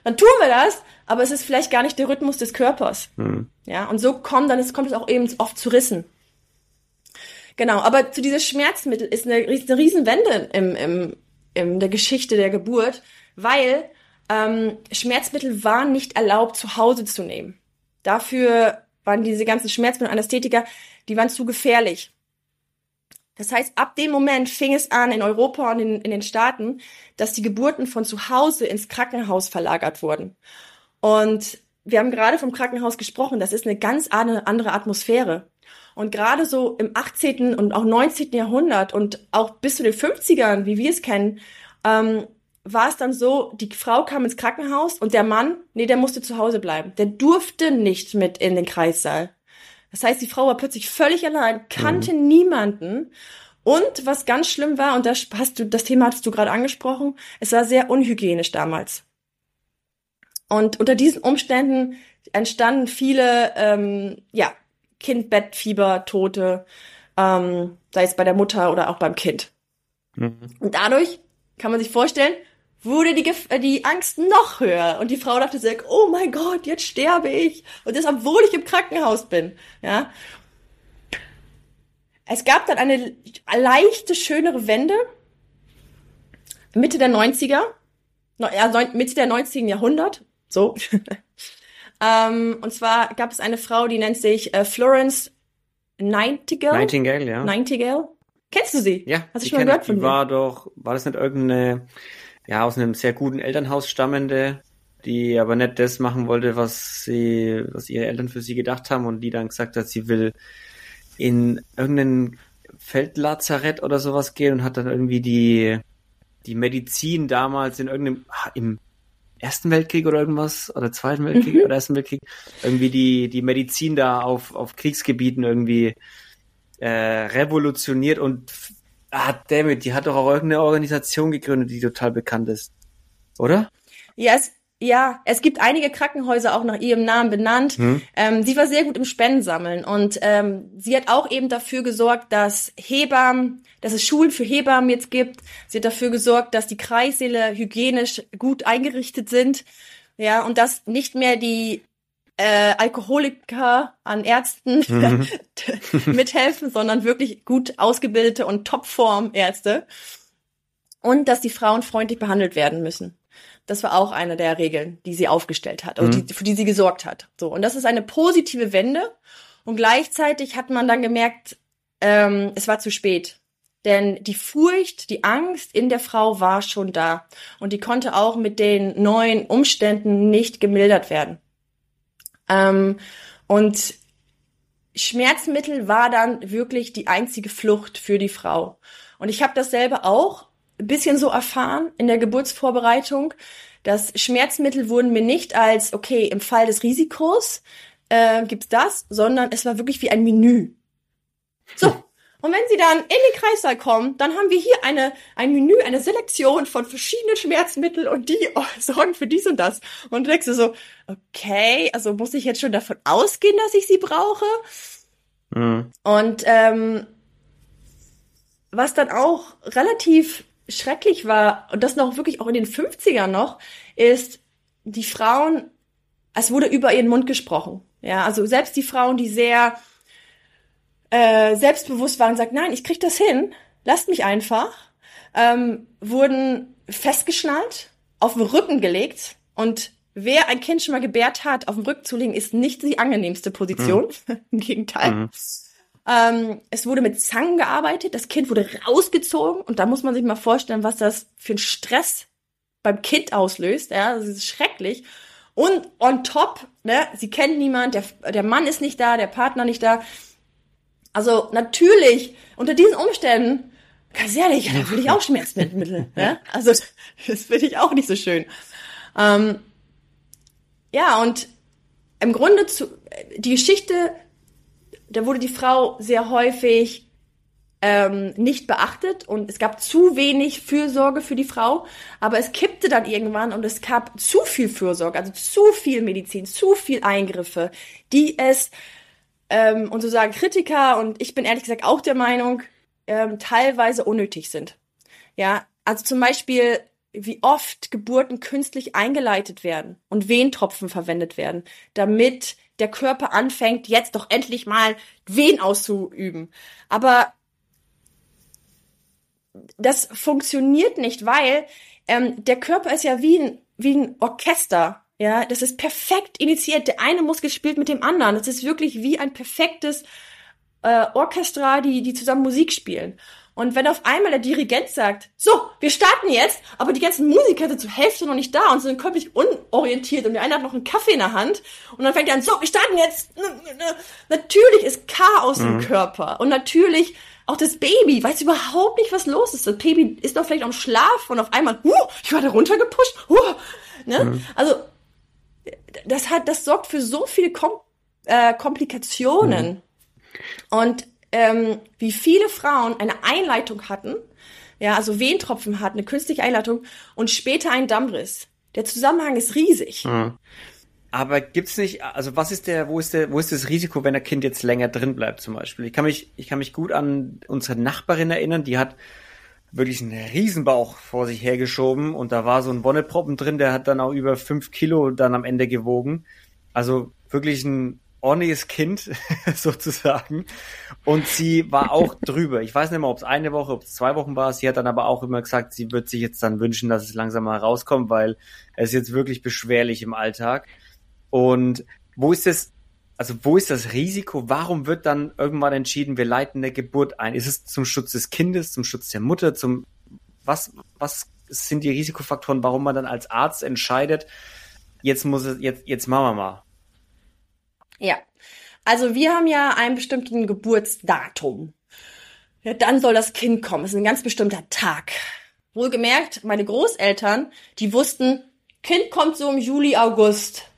dann tun wir das, aber es ist vielleicht gar nicht der Rhythmus des Körpers. Mhm. Ja, und so kommt dann es kommt es auch eben oft zu Rissen. Genau, aber zu dieses Schmerzmittel ist eine, eine Riesenwende im, im, in der Geschichte der Geburt, weil ähm, Schmerzmittel waren nicht erlaubt, zu Hause zu nehmen. Dafür waren diese ganzen Schmerzmittel und Anästhetika, die waren zu gefährlich. Das heißt, ab dem Moment fing es an in Europa und in, in den Staaten, dass die Geburten von zu Hause ins Krankenhaus verlagert wurden. Und wir haben gerade vom Krankenhaus gesprochen, das ist eine ganz andere Atmosphäre. Und gerade so im 18. und auch 19. Jahrhundert und auch bis zu den 50ern, wie wir es kennen, ähm, war es dann so, die Frau kam ins Krankenhaus und der Mann, nee, der musste zu Hause bleiben. Der durfte nicht mit in den Kreissaal. Das heißt, die Frau war plötzlich völlig allein, kannte mhm. niemanden. Und was ganz schlimm war, und das hast du, das Thema hattest du gerade angesprochen, es war sehr unhygienisch damals. Und unter diesen Umständen entstanden viele, ähm, ja, Kindbettfieber, Tote, ähm, sei es bei der Mutter oder auch beim Kind. Mhm. Und dadurch kann man sich vorstellen, wurde die, äh, die Angst noch höher. Und die Frau dachte sich, oh mein Gott, jetzt sterbe ich. Und das, obwohl ich im Krankenhaus bin. Ja. Es gab dann eine leichte, schönere Wende. Mitte der 90er. Ja, Mitte der 90. Jahrhundert. So. ähm, und zwar gab es eine Frau, die nennt sich äh, Florence Nightingale. Nightingale, ja. Nightingale. Kennst du sie? Ja. Hast du schon mal gehört von die war doch, war das nicht irgendeine, ja, aus einem sehr guten Elternhaus stammende, die aber nicht das machen wollte, was sie, was ihre Eltern für sie gedacht haben und die dann gesagt hat, sie will in irgendein Feldlazarett oder sowas gehen und hat dann irgendwie die, die Medizin damals in irgendeinem, ah, im Ersten Weltkrieg oder irgendwas, oder Zweiten Weltkrieg mhm. oder Ersten Weltkrieg, irgendwie die, die Medizin da auf, auf Kriegsgebieten irgendwie äh, revolutioniert und ah, damit, die hat doch auch irgendeine Organisation gegründet, die total bekannt ist. Oder? Ja, es, ja, es gibt einige Krankenhäuser auch nach ihrem Namen benannt. Hm. Ähm, sie war sehr gut im Spendensammeln und ähm, sie hat auch eben dafür gesorgt, dass Hebammen, dass es Schulen für Hebammen jetzt gibt. Sie hat dafür gesorgt, dass die Kreissäle hygienisch gut eingerichtet sind. Ja, und dass nicht mehr die äh, Alkoholiker an Ärzten mhm. mithelfen, sondern wirklich gut ausgebildete und Topform Ärzte. Und dass die Frauen freundlich behandelt werden müssen. Das war auch eine der Regeln, die sie aufgestellt hat, mhm. die, für die sie gesorgt hat. So und das ist eine positive Wende. Und gleichzeitig hat man dann gemerkt, ähm, es war zu spät. Denn die Furcht, die Angst in der Frau war schon da. Und die konnte auch mit den neuen Umständen nicht gemildert werden. Ähm, und Schmerzmittel war dann wirklich die einzige Flucht für die Frau. Und ich habe dasselbe auch ein bisschen so erfahren in der Geburtsvorbereitung, dass Schmerzmittel wurden mir nicht als, okay, im Fall des Risikos äh, gibt's das, sondern es war wirklich wie ein Menü. So. Und wenn Sie dann in den Kreissaal kommen, dann haben wir hier eine, ein Menü, eine Selektion von verschiedenen Schmerzmitteln und die oh, sorgen für dies und das. Und du denkst du so, okay, also muss ich jetzt schon davon ausgehen, dass ich sie brauche? Mhm. Und ähm, was dann auch relativ schrecklich war, und das noch wirklich auch in den 50ern noch, ist, die Frauen, es wurde über ihren Mund gesprochen. Ja, also selbst die Frauen, die sehr äh, selbstbewusst waren und sagt, nein, ich krieg das hin, lasst mich einfach, ähm, wurden festgeschnallt, auf den Rücken gelegt und wer ein Kind schon mal gebärt hat, auf dem Rücken zu legen, ist nicht die angenehmste Position. Mhm. Im Gegenteil. Mhm. Ähm, es wurde mit Zangen gearbeitet, das Kind wurde rausgezogen und da muss man sich mal vorstellen, was das für ein Stress beim Kind auslöst. Ja, das ist schrecklich. Und on top, ne, sie kennt niemand, der, der Mann ist nicht da, der Partner nicht da. Also natürlich, unter diesen Umständen, ganz ehrlich, ja, dann will ich auch Schmerzmittel. ne? Also das finde ich auch nicht so schön. Ähm, ja, und im Grunde zu, die Geschichte da wurde die Frau sehr häufig ähm, nicht beachtet und es gab zu wenig Fürsorge für die Frau, aber es kippte dann irgendwann und es gab zu viel Fürsorge, also zu viel Medizin, zu viel Eingriffe, die es ähm, und so sagen Kritiker und ich bin ehrlich gesagt auch der Meinung, ähm, teilweise unnötig sind. Ja, also zum Beispiel wie oft Geburten künstlich eingeleitet werden und Wehentropfen verwendet werden, damit der Körper anfängt, jetzt doch endlich mal Wehen auszuüben. Aber das funktioniert nicht, weil ähm, der Körper ist ja wie ein, wie ein Orchester. Ja, das ist perfekt initiiert. Der eine Muskel spielt mit dem anderen. Das ist wirklich wie ein perfektes äh, Orchestra, die, die zusammen Musik spielen. Und wenn auf einmal der Dirigent sagt, so, wir starten jetzt, aber die ganzen Musiker sind zur Hälfte noch nicht da und sind komplett unorientiert und der eine hat noch einen Kaffee in der Hand und dann fängt er an, so, wir starten jetzt. Natürlich ist Chaos mhm. im Körper und natürlich auch das Baby weiß überhaupt nicht, was los ist. Das Baby ist doch vielleicht am Schlaf und auf einmal, huh, ich war da runtergepusht. Huh, ne? Mhm. Also das hat, das sorgt für so viele Kom äh, Komplikationen. Mhm. Und ähm, wie viele Frauen eine Einleitung hatten, ja, also Wehentropfen hatten, eine künstliche Einleitung und später einen Dammriss. Der Zusammenhang ist riesig. Mhm. Aber gibt's nicht, also was ist der, wo ist der, wo ist das Risiko, wenn ein Kind jetzt länger drin bleibt zum Beispiel? Ich kann mich, ich kann mich gut an unsere Nachbarin erinnern, die hat wirklich einen Riesenbauch vor sich hergeschoben und da war so ein Wonneproppen drin, der hat dann auch über fünf Kilo dann am Ende gewogen. Also wirklich ein ordentliches Kind sozusagen. Und sie war auch drüber. Ich weiß nicht mehr, ob es eine Woche, ob es zwei Wochen war. Sie hat dann aber auch immer gesagt, sie wird sich jetzt dann wünschen, dass es langsam mal rauskommt, weil es jetzt wirklich beschwerlich im Alltag. Und wo ist das, also wo ist das Risiko? Warum wird dann irgendwann entschieden, wir leiten eine Geburt ein? Ist es zum Schutz des Kindes, zum Schutz der Mutter, zum, was, was sind die Risikofaktoren, warum man dann als Arzt entscheidet, jetzt muss es, jetzt, jetzt machen wir mal? Ja. Also wir haben ja einen bestimmten Geburtsdatum. Ja, dann soll das Kind kommen. Es ist ein ganz bestimmter Tag. Wohlgemerkt, meine Großeltern, die wussten, Kind kommt so im Juli, August.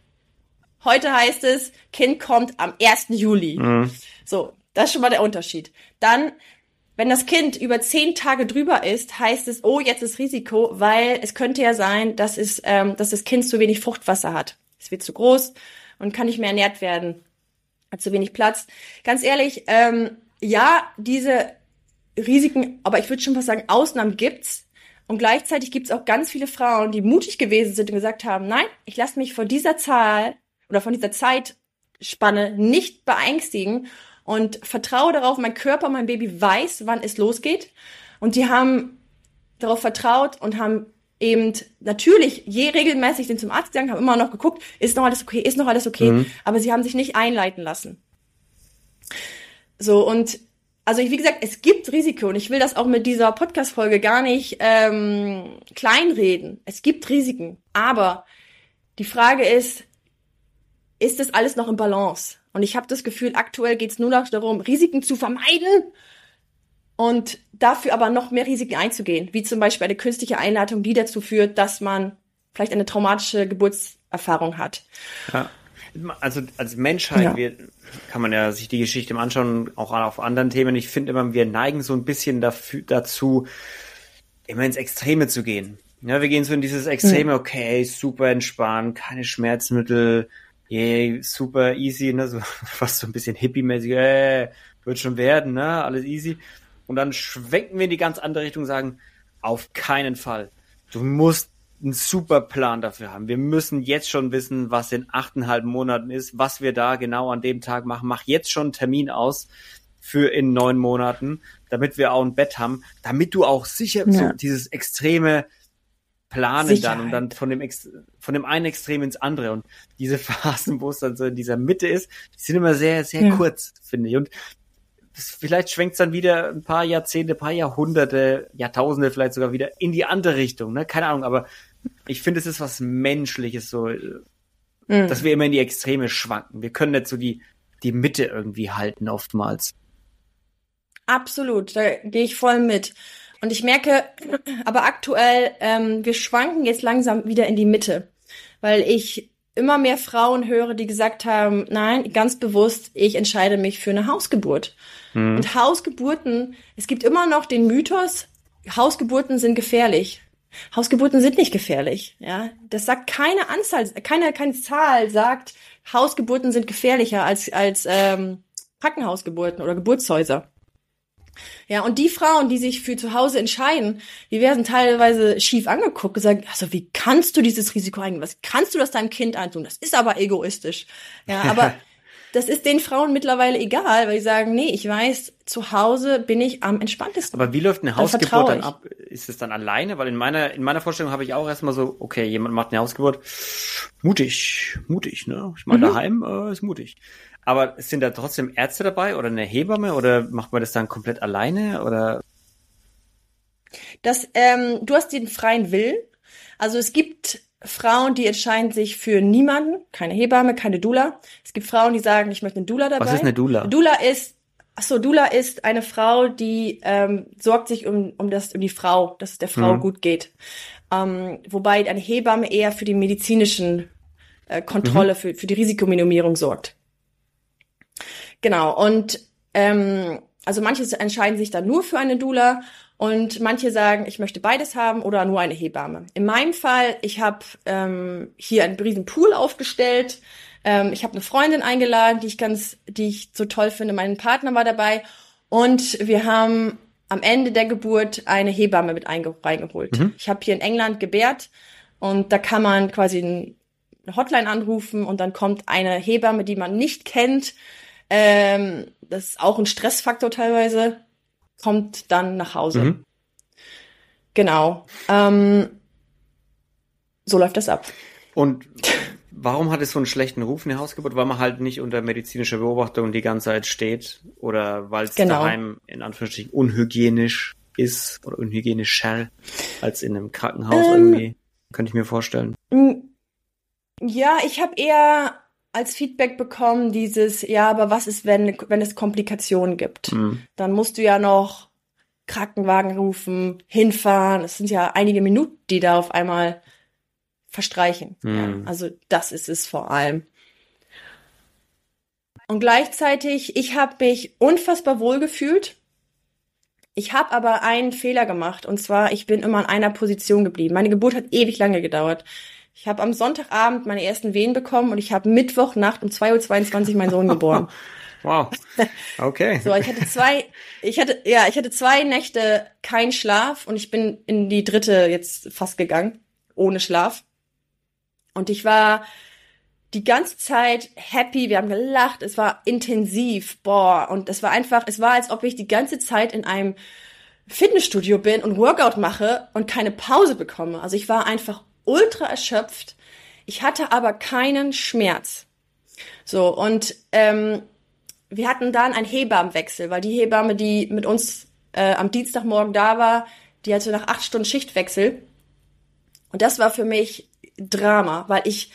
Heute heißt es, Kind kommt am 1. Juli. Mhm. So, das ist schon mal der Unterschied. Dann, wenn das Kind über zehn Tage drüber ist, heißt es, oh, jetzt ist Risiko, weil es könnte ja sein, dass, es, ähm, dass das Kind zu wenig Fruchtwasser hat. Es wird zu groß und kann nicht mehr ernährt werden. Hat zu wenig Platz. Ganz ehrlich, ähm, ja, diese Risiken, aber ich würde schon was sagen, Ausnahmen gibt's. Und gleichzeitig gibt's auch ganz viele Frauen, die mutig gewesen sind und gesagt haben, nein, ich lasse mich von dieser Zahl oder von dieser Zeitspanne nicht beängstigen und vertraue darauf, mein Körper, mein Baby weiß, wann es losgeht. Und die haben darauf vertraut und haben eben natürlich je regelmäßig sind zum Arzt gegangen, haben immer noch geguckt, ist noch alles okay, ist noch alles okay, mhm. aber sie haben sich nicht einleiten lassen. So und also wie gesagt, es gibt Risiko und ich will das auch mit dieser Podcast-Folge gar nicht ähm, kleinreden. Es gibt Risiken, aber die Frage ist, ist das alles noch im Balance? Und ich habe das Gefühl, aktuell geht es nur noch darum, Risiken zu vermeiden und dafür aber noch mehr Risiken einzugehen, wie zum Beispiel eine künstliche Einleitung, die dazu führt, dass man vielleicht eine traumatische Geburtserfahrung hat. Ja. Also als Menschheit ja. wir, kann man ja sich die Geschichte anschauen, auch auf anderen Themen. Ich finde immer, wir neigen so ein bisschen dafür, dazu, immer ins Extreme zu gehen. Ja, wir gehen so in dieses Extreme, okay, super entspannt, keine Schmerzmittel, yay, super easy, ne, so fast so ein bisschen hippie-mäßig, äh, wird schon werden, ne, alles easy. Und dann schwenken wir in die ganz andere Richtung und sagen, auf keinen Fall. Du musst einen super Plan dafür haben. Wir müssen jetzt schon wissen, was in achteinhalb Monaten ist, was wir da genau an dem Tag machen. Mach jetzt schon einen Termin aus für in neun Monaten, damit wir auch ein Bett haben, damit du auch sicher ja. so dieses extreme Planen Sicherheit. dann und dann von dem Ex von dem einen Extrem ins andere und diese Phasen, wo es dann so in dieser Mitte ist, die sind immer sehr sehr ja. kurz, finde ich. Und vielleicht schwenkt es dann wieder ein paar Jahrzehnte, ein paar Jahrhunderte, Jahrtausende vielleicht sogar wieder in die andere Richtung, ne? Keine Ahnung, aber ich finde, es ist was Menschliches, so, mhm. dass wir immer in die Extreme schwanken. Wir können nicht so die, die Mitte irgendwie halten, oftmals. Absolut, da gehe ich voll mit. Und ich merke, aber aktuell, ähm, wir schwanken jetzt langsam wieder in die Mitte, weil ich immer mehr Frauen höre, die gesagt haben, nein, ganz bewusst, ich entscheide mich für eine Hausgeburt. Mhm. Und Hausgeburten, es gibt immer noch den Mythos, Hausgeburten sind gefährlich. Hausgeburten sind nicht gefährlich, ja. Das sagt keine Anzahl, keine, keine Zahl sagt, Hausgeburten sind gefährlicher als, als ähm, Krankenhausgeburten oder Geburtshäuser. Ja, und die Frauen, die sich für zu Hause entscheiden, die werden teilweise schief angeguckt, gesagt, also wie kannst du dieses Risiko eingehen? Was kannst du das deinem Kind antun? Das ist aber egoistisch. Ja, aber das ist den Frauen mittlerweile egal, weil sie sagen, nee, ich weiß, zu Hause bin ich am entspanntesten. Aber wie läuft eine Hausgeburt dann ab? Ist es dann alleine? Weil in meiner, in meiner Vorstellung habe ich auch erstmal so, okay, jemand macht eine Hausgeburt. Mutig, mutig, ne? Ich meine, mhm. daheim äh, ist mutig. Aber sind da trotzdem Ärzte dabei oder eine Hebamme oder macht man das dann komplett alleine oder? Das, ähm, du hast den freien Willen. Also es gibt Frauen, die entscheiden sich für niemanden, keine Hebamme, keine Dula. Es gibt Frauen, die sagen, ich möchte eine Dula dabei. Was ist eine Dula? Dula ist, ach so, Dula ist eine Frau, die ähm, sorgt sich um, um das, um die Frau, dass es der Frau mhm. gut geht. Ähm, wobei eine Hebamme eher für die medizinischen äh, Kontrolle, mhm. für, für die Risikominimierung sorgt. Genau, und ähm, also manche entscheiden sich dann nur für eine Dula und manche sagen, ich möchte beides haben oder nur eine Hebamme. In meinem Fall, ich habe ähm, hier einen riesen Pool aufgestellt. Ähm, ich habe eine Freundin eingeladen, die ich ganz, die ich so toll finde. Mein Partner war dabei und wir haben am Ende der Geburt eine Hebamme mit reingeholt. Mhm. Ich habe hier in England gebärt und da kann man quasi ein eine Hotline anrufen und dann kommt eine Hebamme, die man nicht kennt. Ähm, das ist auch ein Stressfaktor teilweise. Kommt dann nach Hause. Mhm. Genau. Ähm, so läuft das ab. Und warum hat es so einen schlechten Ruf, eine Hausgeburt? Weil man halt nicht unter medizinischer Beobachtung die ganze Zeit steht oder weil es genau. daheim in Anführungsstrichen unhygienisch ist oder unhygienischer als in einem Krankenhaus ähm, irgendwie, könnte ich mir vorstellen. Ja, ich habe eher als Feedback bekommen dieses, ja, aber was ist, wenn, wenn es Komplikationen gibt? Mhm. Dann musst du ja noch Krankenwagen rufen, hinfahren. Es sind ja einige Minuten, die da auf einmal verstreichen. Mhm. Ja, also das ist es vor allem. Und gleichzeitig, ich habe mich unfassbar wohl gefühlt. Ich habe aber einen Fehler gemacht und zwar, ich bin immer in einer Position geblieben. Meine Geburt hat ewig lange gedauert. Ich habe am Sonntagabend meine ersten Wehen bekommen und ich habe Mittwochnacht um 2.22 Uhr meinen Sohn geboren. Wow. Okay. so, ich hatte zwei, ich hatte, ja, ich hatte zwei Nächte keinen Schlaf und ich bin in die dritte jetzt fast gegangen, ohne Schlaf. Und ich war die ganze Zeit happy, wir haben gelacht, es war intensiv, boah, und es war einfach, es war, als ob ich die ganze Zeit in einem Fitnessstudio bin und Workout mache und keine Pause bekomme. Also ich war einfach ultra erschöpft. Ich hatte aber keinen Schmerz. So, und ähm, wir hatten dann einen Hebammenwechsel, weil die Hebamme, die mit uns äh, am Dienstagmorgen da war, die hatte nach acht Stunden Schichtwechsel. Und das war für mich Drama, weil ich,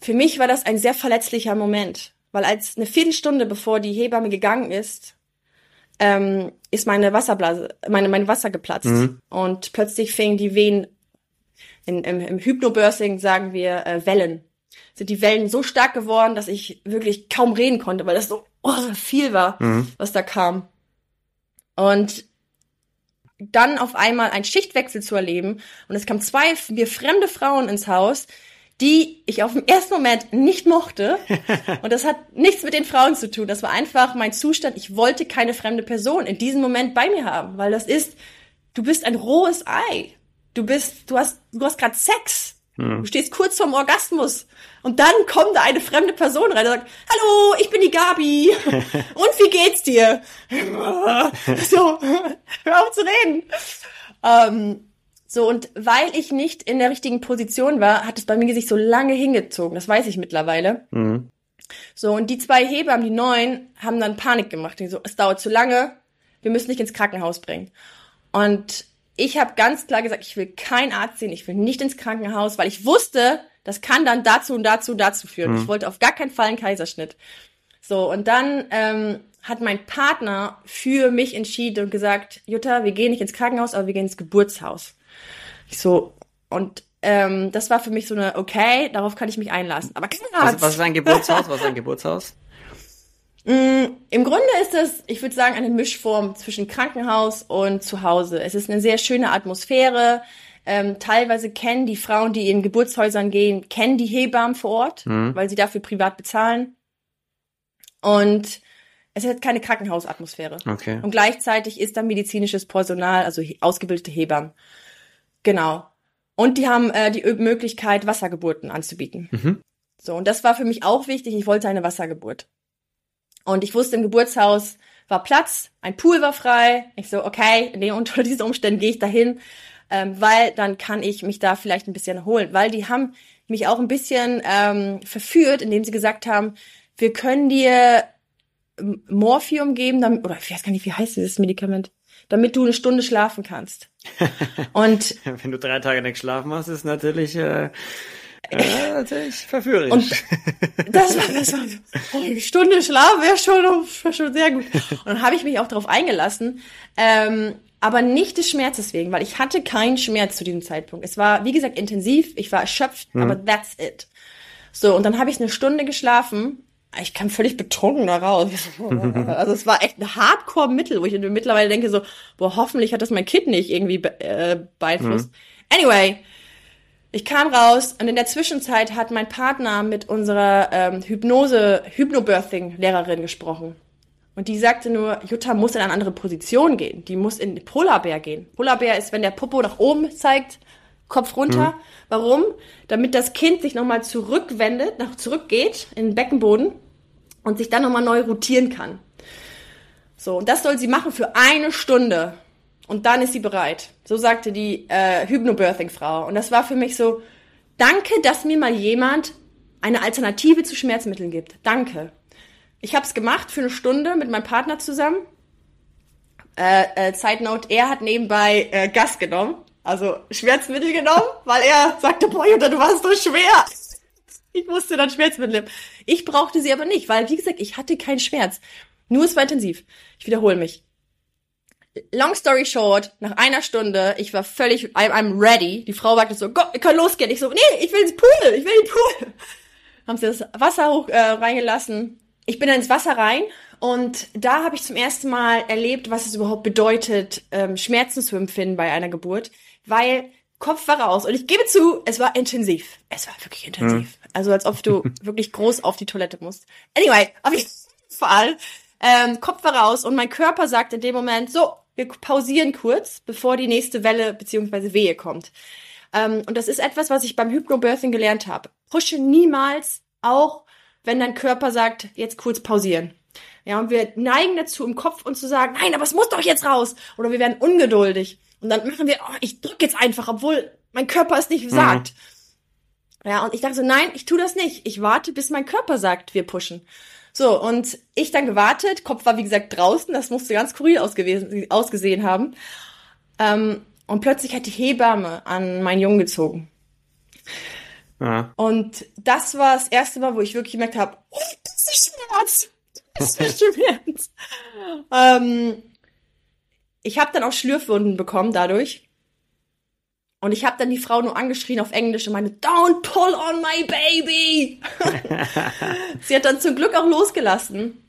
für mich war das ein sehr verletzlicher Moment. Weil als eine Viertelstunde bevor die Hebamme gegangen ist, ähm, ist meine Wasserblase, meine, mein Wasser geplatzt. Mhm. Und plötzlich fingen die Wehen, in, im, im Hypnobirthing sagen wir äh, Wellen. Sind die Wellen so stark geworden, dass ich wirklich kaum reden konnte, weil das so oh, viel war, mhm. was da kam. Und dann auf einmal einen Schichtwechsel zu erleben und es kamen zwei mir fremde Frauen ins Haus, die ich auf dem ersten Moment nicht mochte. Und das hat nichts mit den Frauen zu tun. Das war einfach mein Zustand. Ich wollte keine fremde Person in diesem Moment bei mir haben, weil das ist, du bist ein rohes Ei. Du bist, du hast, du hast gerade Sex. Hm. Du stehst kurz vorm Orgasmus. Und dann kommt da eine fremde Person rein und sagt, hallo, ich bin die Gabi. und wie geht's dir? so, hör auf zu reden. Ähm, so, und weil ich nicht in der richtigen Position war, hat es bei mir sich so lange hingezogen. Das weiß ich mittlerweile. Mhm. So, und die zwei Hebammen, die neuen, haben dann Panik gemacht. Die so, es dauert zu lange, wir müssen dich ins Krankenhaus bringen. Und ich habe ganz klar gesagt, ich will keinen Arzt sehen, ich will nicht ins Krankenhaus, weil ich wusste, das kann dann dazu und dazu und dazu führen. Mhm. Ich wollte auf gar keinen Fall einen Kaiserschnitt. So, und dann ähm, hat mein Partner für mich entschieden und gesagt, Jutta, wir gehen nicht ins Krankenhaus, aber wir gehen ins Geburtshaus. Ich so, und ähm, das war für mich so eine, okay, darauf kann ich mich einlassen. Aber kein Arzt. Was, was ist ein Geburtshaus? Was ist ein Geburtshaus? Mm, Im Grunde ist es, ich würde sagen, eine Mischform zwischen Krankenhaus und Zuhause. Es ist eine sehr schöne Atmosphäre. Ähm, teilweise kennen die Frauen, die in Geburtshäusern gehen, kennen die Hebammen vor Ort, mhm. weil sie dafür privat bezahlen. Und es hat keine Krankenhausatmosphäre. Okay. Und gleichzeitig ist da medizinisches Personal, also ausgebildete Hebammen. Genau. Und die haben äh, die Möglichkeit, Wassergeburten anzubieten. Mhm. So, und das war für mich auch wichtig. Ich wollte eine Wassergeburt. Und ich wusste, im Geburtshaus war Platz, ein Pool war frei. Ich so, okay, nee, unter diesen Umständen gehe ich dahin, ähm, weil dann kann ich mich da vielleicht ein bisschen erholen. Weil die haben mich auch ein bisschen ähm, verführt, indem sie gesagt haben, wir können dir Morphium geben, damit, oder ich weiß gar nicht, wie heißt dieses Medikament, damit du eine Stunde schlafen kannst. Und wenn du drei Tage nicht schlafen hast, ist natürlich äh, ja, natürlich verführerisch. Und das war, das war oh, eine Stunde Schlaf wäre schon, wär schon sehr gut. Und dann habe ich mich auch darauf eingelassen, ähm, aber nicht des Schmerzes wegen, weil ich hatte keinen Schmerz zu diesem Zeitpunkt. Es war, wie gesagt, intensiv, ich war erschöpft, mhm. aber that's it. So, und dann habe ich eine Stunde geschlafen. Ich kam völlig betrunken da raus. also es war echt ein Hardcore-Mittel, wo ich mittlerweile denke so, boah, hoffentlich hat das mein Kind nicht irgendwie be äh, beeinflusst. Mhm. Anyway, ich kam raus und in der Zwischenzeit hat mein Partner mit unserer ähm, Hypnose, Hypnobirthing-Lehrerin gesprochen. Und die sagte nur, Jutta muss in eine andere Position gehen. Die muss in Polarbär gehen. Polarbär ist, wenn der Popo nach oben zeigt Kopf runter. Mhm. Warum? Damit das Kind sich nochmal zurückwendet, nach zurückgeht in den Beckenboden und sich dann nochmal neu rotieren kann. So, und das soll sie machen für eine Stunde. Und dann ist sie bereit. So sagte die äh, Hypnobirthing-Frau. Und das war für mich so, danke, dass mir mal jemand eine Alternative zu Schmerzmitteln gibt. Danke. Ich habe es gemacht für eine Stunde mit meinem Partner zusammen. Äh, äh, Side er hat nebenbei äh, Gas genommen, also Schmerzmittel genommen, weil er sagte, boah, Jutta, du warst so schwer. Ich musste dann Schmerzmittel nehmen. Ich brauchte sie aber nicht, weil, wie gesagt, ich hatte keinen Schmerz. Nur es war intensiv. Ich wiederhole mich. Long story short, nach einer Stunde, ich war völlig, I'm, I'm ready. Die Frau sagte so, Gott, wir können losgehen. Ich so, nee, ich will ins Pool, ich will in den Pool. Haben sie das Wasser hoch äh, reingelassen. Ich bin dann ins Wasser rein und da habe ich zum ersten Mal erlebt, was es überhaupt bedeutet, ähm, Schmerzen zu empfinden bei einer Geburt, weil Kopf war raus und ich gebe zu, es war intensiv. Es war wirklich intensiv. Hm. Also als ob du wirklich groß auf die Toilette musst. Anyway, auf jeden Fall ähm, Kopf war raus und mein Körper sagt in dem Moment, so, wir pausieren kurz, bevor die nächste Welle beziehungsweise Wehe kommt. Ähm, und das ist etwas, was ich beim Hypnobirthing gelernt habe. Pushe niemals, auch wenn dein Körper sagt, jetzt kurz pausieren. Ja, und wir neigen dazu, im Kopf uns zu sagen, nein, aber es muss doch jetzt raus. Oder wir werden ungeduldig. Und dann machen wir, oh, ich drücke jetzt einfach, obwohl mein Körper es nicht sagt. Mhm. Ja, und ich dachte so, nein, ich tu das nicht. Ich warte, bis mein Körper sagt, wir pushen. So, und ich dann gewartet, Kopf war wie gesagt draußen, das musste ganz skurril ausgewesen, ausgesehen haben. Ähm, und plötzlich hat die Hebamme an meinen Jungen gezogen. Ja. Und das war das erste Mal, wo ich wirklich gemerkt habe, oh, das ist Schmerz. Das ist Schmerz. ähm, ich habe dann auch Schlürfwunden bekommen dadurch. Und ich habe dann die Frau nur angeschrien auf Englisch und meine, don't pull on my baby. sie hat dann zum Glück auch losgelassen.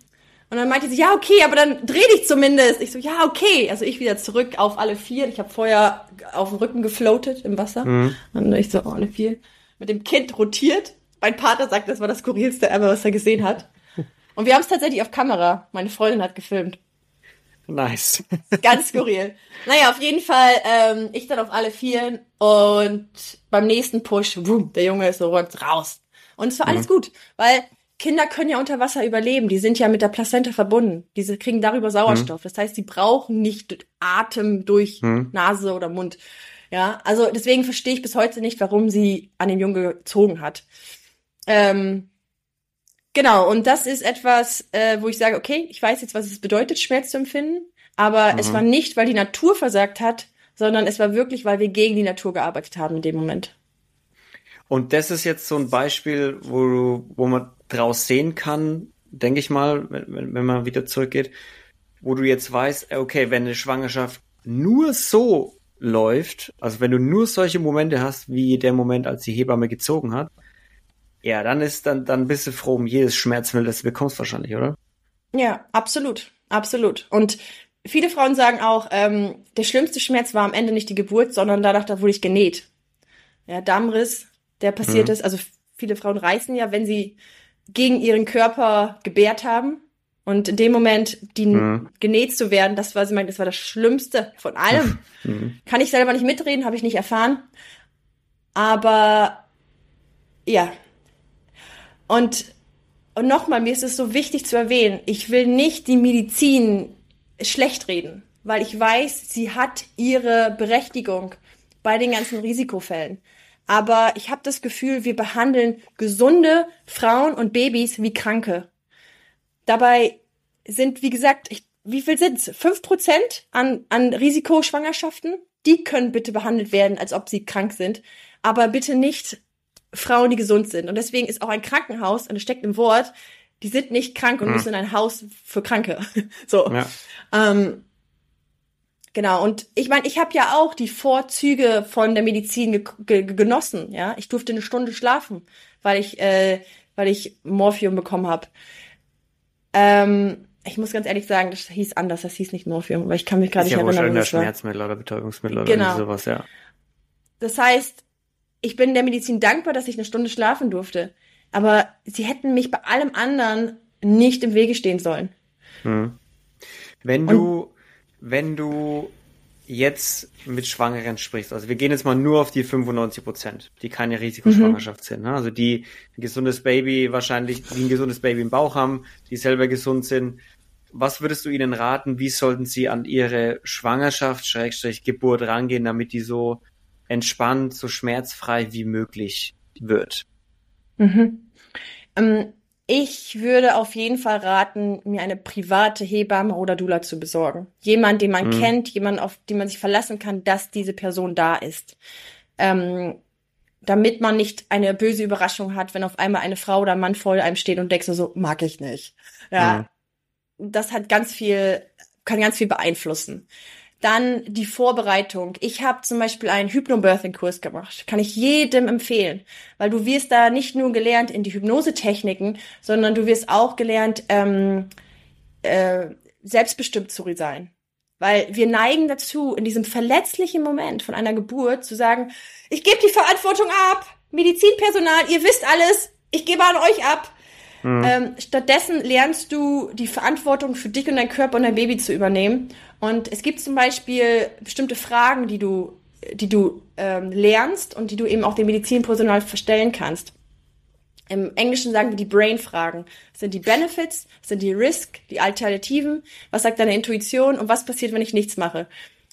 Und dann meinte sie, ja, okay, aber dann dreh dich zumindest. Ich so, ja, okay. Also ich wieder zurück auf alle vier. Ich habe vorher auf dem Rücken gefloatet im Wasser. Mhm. Und ich so, oh, alle vier. Mit dem Kind rotiert. Mein Partner sagt, das war das skurrilste ever, was er gesehen hat. Und wir haben es tatsächlich auf Kamera. Meine Freundin hat gefilmt. Nice. Ganz skurril. Naja, auf jeden Fall, ähm, ich dann auf alle Vieren und beim nächsten Push, boom, der Junge ist so raus. Und es war alles mhm. gut, weil Kinder können ja unter Wasser überleben. Die sind ja mit der Plazenta verbunden. Diese kriegen darüber Sauerstoff. Mhm. Das heißt, sie brauchen nicht Atem durch mhm. Nase oder Mund. Ja, also deswegen verstehe ich bis heute nicht, warum sie an den Jungen gezogen hat. Ähm, Genau, und das ist etwas, äh, wo ich sage, okay, ich weiß jetzt, was es bedeutet, Schmerz zu empfinden, aber mhm. es war nicht, weil die Natur versagt hat, sondern es war wirklich, weil wir gegen die Natur gearbeitet haben in dem Moment. Und das ist jetzt so ein Beispiel, wo, du, wo man draus sehen kann, denke ich mal, wenn, wenn man wieder zurückgeht, wo du jetzt weißt, okay, wenn eine Schwangerschaft nur so läuft, also wenn du nur solche Momente hast, wie der Moment, als die Hebamme gezogen hat, ja, dann ist dann, dann bist du froh um jedes Schmerzmittel, das du bekommst wahrscheinlich, oder? Ja, absolut. Absolut. Und viele Frauen sagen auch, ähm, der schlimmste Schmerz war am Ende nicht die Geburt, sondern danach, da wurde ich genäht. Ja, Darmriss, der passiert mhm. ist. Also viele Frauen reißen ja, wenn sie gegen ihren Körper gebärt haben. Und in dem Moment, die mhm. genäht zu werden, das war, sie meint, das war das Schlimmste von allem. Mhm. Kann ich selber nicht mitreden, habe ich nicht erfahren. Aber ja, und, und nochmal, mir ist es so wichtig zu erwähnen, ich will nicht die Medizin schlecht reden, weil ich weiß, sie hat ihre Berechtigung bei den ganzen Risikofällen. Aber ich habe das Gefühl, wir behandeln gesunde Frauen und Babys wie Kranke. Dabei sind, wie gesagt, ich, wie viel sind's? Fünf Prozent an, an Risikoschwangerschaften? Die können bitte behandelt werden, als ob sie krank sind. Aber bitte nicht Frauen, die gesund sind. Und deswegen ist auch ein Krankenhaus, und es steckt im Wort, die sind nicht krank und mhm. müssen in ein Haus für Kranke. so. Ja. Ähm, genau. Und ich meine, ich habe ja auch die Vorzüge von der Medizin ge ge genossen. Ja, ich durfte eine Stunde schlafen, weil ich, äh, weil ich Morphium bekommen habe. Ähm, ich muss ganz ehrlich sagen, das hieß anders, das hieß nicht Morphium, weil ich kann mich gerade nicht ja erinnern. Das ist ja Schmerzmittel oder Betäubungsmittel genau. oder sowas, ja. Das heißt, ich bin der Medizin dankbar, dass ich eine Stunde schlafen durfte. Aber sie hätten mich bei allem anderen nicht im Wege stehen sollen. Hm. Wenn du, Und, wenn du jetzt mit Schwangeren sprichst, also wir gehen jetzt mal nur auf die 95 Prozent, die keine Risikoschwangerschaft mhm. sind, ne? also die ein gesundes Baby wahrscheinlich, die ein gesundes Baby im Bauch haben, die selber gesund sind. Was würdest du ihnen raten? Wie sollten sie an ihre Schwangerschaft, Schrägstrich, Geburt rangehen, damit die so entspannt, so schmerzfrei wie möglich wird? Mhm. Ähm, ich würde auf jeden Fall raten, mir eine private Hebamme oder Dula zu besorgen. Jemand, den man mhm. kennt, jemand, auf den man sich verlassen kann, dass diese Person da ist. Ähm, damit man nicht eine böse Überraschung hat, wenn auf einmal eine Frau oder ein Mann vor einem steht und denkt so, so mag ich nicht. Ja, mhm. das hat ganz viel, kann ganz viel beeinflussen. Dann die Vorbereitung. Ich habe zum Beispiel einen Hypnobirthing-Kurs gemacht. Kann ich jedem empfehlen. Weil du wirst da nicht nur gelernt in die Hypnosetechniken, sondern du wirst auch gelernt, ähm, äh, selbstbestimmt zu sein. Weil wir neigen dazu, in diesem verletzlichen Moment von einer Geburt zu sagen, ich gebe die Verantwortung ab, Medizinpersonal, ihr wisst alles, ich gebe an euch ab. Mhm. Ähm, stattdessen lernst du die Verantwortung für dich und dein Körper und dein Baby zu übernehmen. Und es gibt zum Beispiel bestimmte Fragen, die du, die du ähm, lernst und die du eben auch dem Medizinpersonal verstellen kannst. Im Englischen sagen wir die Brain-Fragen. Sind die Benefits, sind die Risk, die Alternativen. Was sagt deine Intuition und was passiert, wenn ich nichts mache?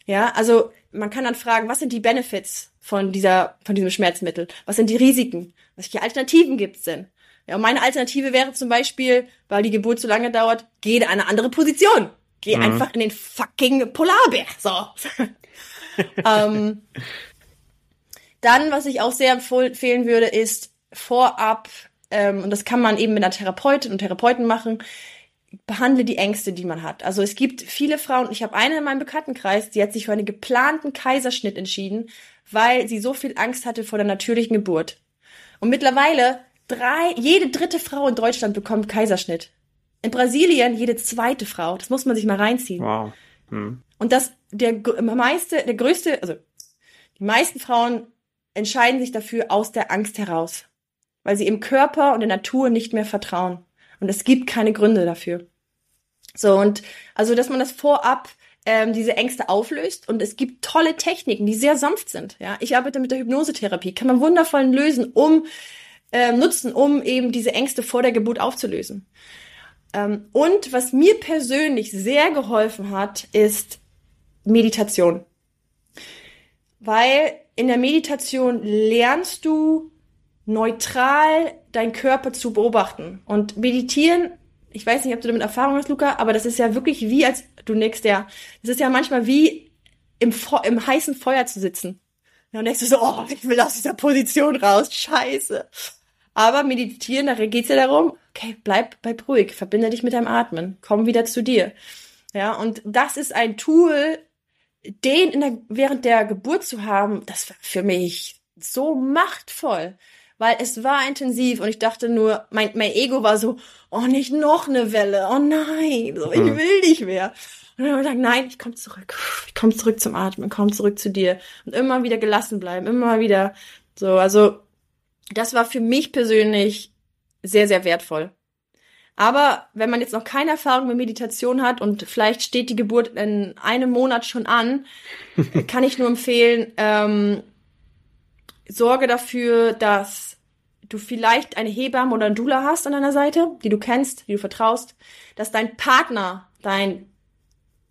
Ja, also man kann dann fragen, was sind die Benefits von dieser, von diesem Schmerzmittel? Was sind die Risiken? Welche Alternativen gibt's denn? Ja, und meine Alternative wäre zum Beispiel, weil die Geburt zu lange dauert, geh in eine andere Position. Geh mhm. einfach in den fucking Polarbär. So. ähm, dann, was ich auch sehr empfehlen würde, ist vorab, ähm, und das kann man eben mit einer Therapeutin und Therapeuten machen, behandle die Ängste, die man hat. Also es gibt viele Frauen, ich habe eine in meinem Bekanntenkreis, die hat sich für einen geplanten Kaiserschnitt entschieden, weil sie so viel Angst hatte vor der natürlichen Geburt. Und mittlerweile drei, jede dritte Frau in Deutschland bekommt Kaiserschnitt. In Brasilien jede zweite Frau. Das muss man sich mal reinziehen. Wow. Hm. Und das, der meiste, der größte, also die meisten Frauen entscheiden sich dafür aus der Angst heraus, weil sie im Körper und der Natur nicht mehr vertrauen. Und es gibt keine Gründe dafür. So, und also, dass man das vorab ähm, diese Ängste auflöst. Und es gibt tolle Techniken, die sehr sanft sind. Ja, ich arbeite mit der Hypnosetherapie, kann man wundervoll lösen, um äh, nutzen, um eben diese Ängste vor der Geburt aufzulösen. Ähm, und was mir persönlich sehr geholfen hat, ist Meditation. Weil in der Meditation lernst du neutral deinen Körper zu beobachten. Und meditieren, ich weiß nicht, ob du damit Erfahrung hast, Luca, aber das ist ja wirklich wie als du nix, ja. Das ist ja manchmal wie im, im heißen Feuer zu sitzen. Und denkst du so, oh, ich will aus dieser Position raus, scheiße. Aber meditieren, da geht's ja darum, okay, bleib, bleib ruhig, verbinde dich mit deinem Atmen, komm wieder zu dir. Ja, und das ist ein Tool, den in der, während der Geburt zu haben, das war für mich so machtvoll, weil es war intensiv und ich dachte nur, mein, mein Ego war so, oh, nicht noch eine Welle, oh nein, so, ich mhm. will nicht mehr. Und dann habe ich gesagt, nein, ich komme zurück, ich komme zurück zum Atmen, komm zurück zu dir und immer wieder gelassen bleiben, immer wieder so, also das war für mich persönlich sehr, sehr wertvoll. Aber wenn man jetzt noch keine Erfahrung mit Meditation hat und vielleicht steht die Geburt in einem Monat schon an, kann ich nur empfehlen, ähm, sorge dafür, dass du vielleicht eine Hebamme oder ein Dula hast an deiner Seite, die du kennst, die du vertraust, dass dein Partner dein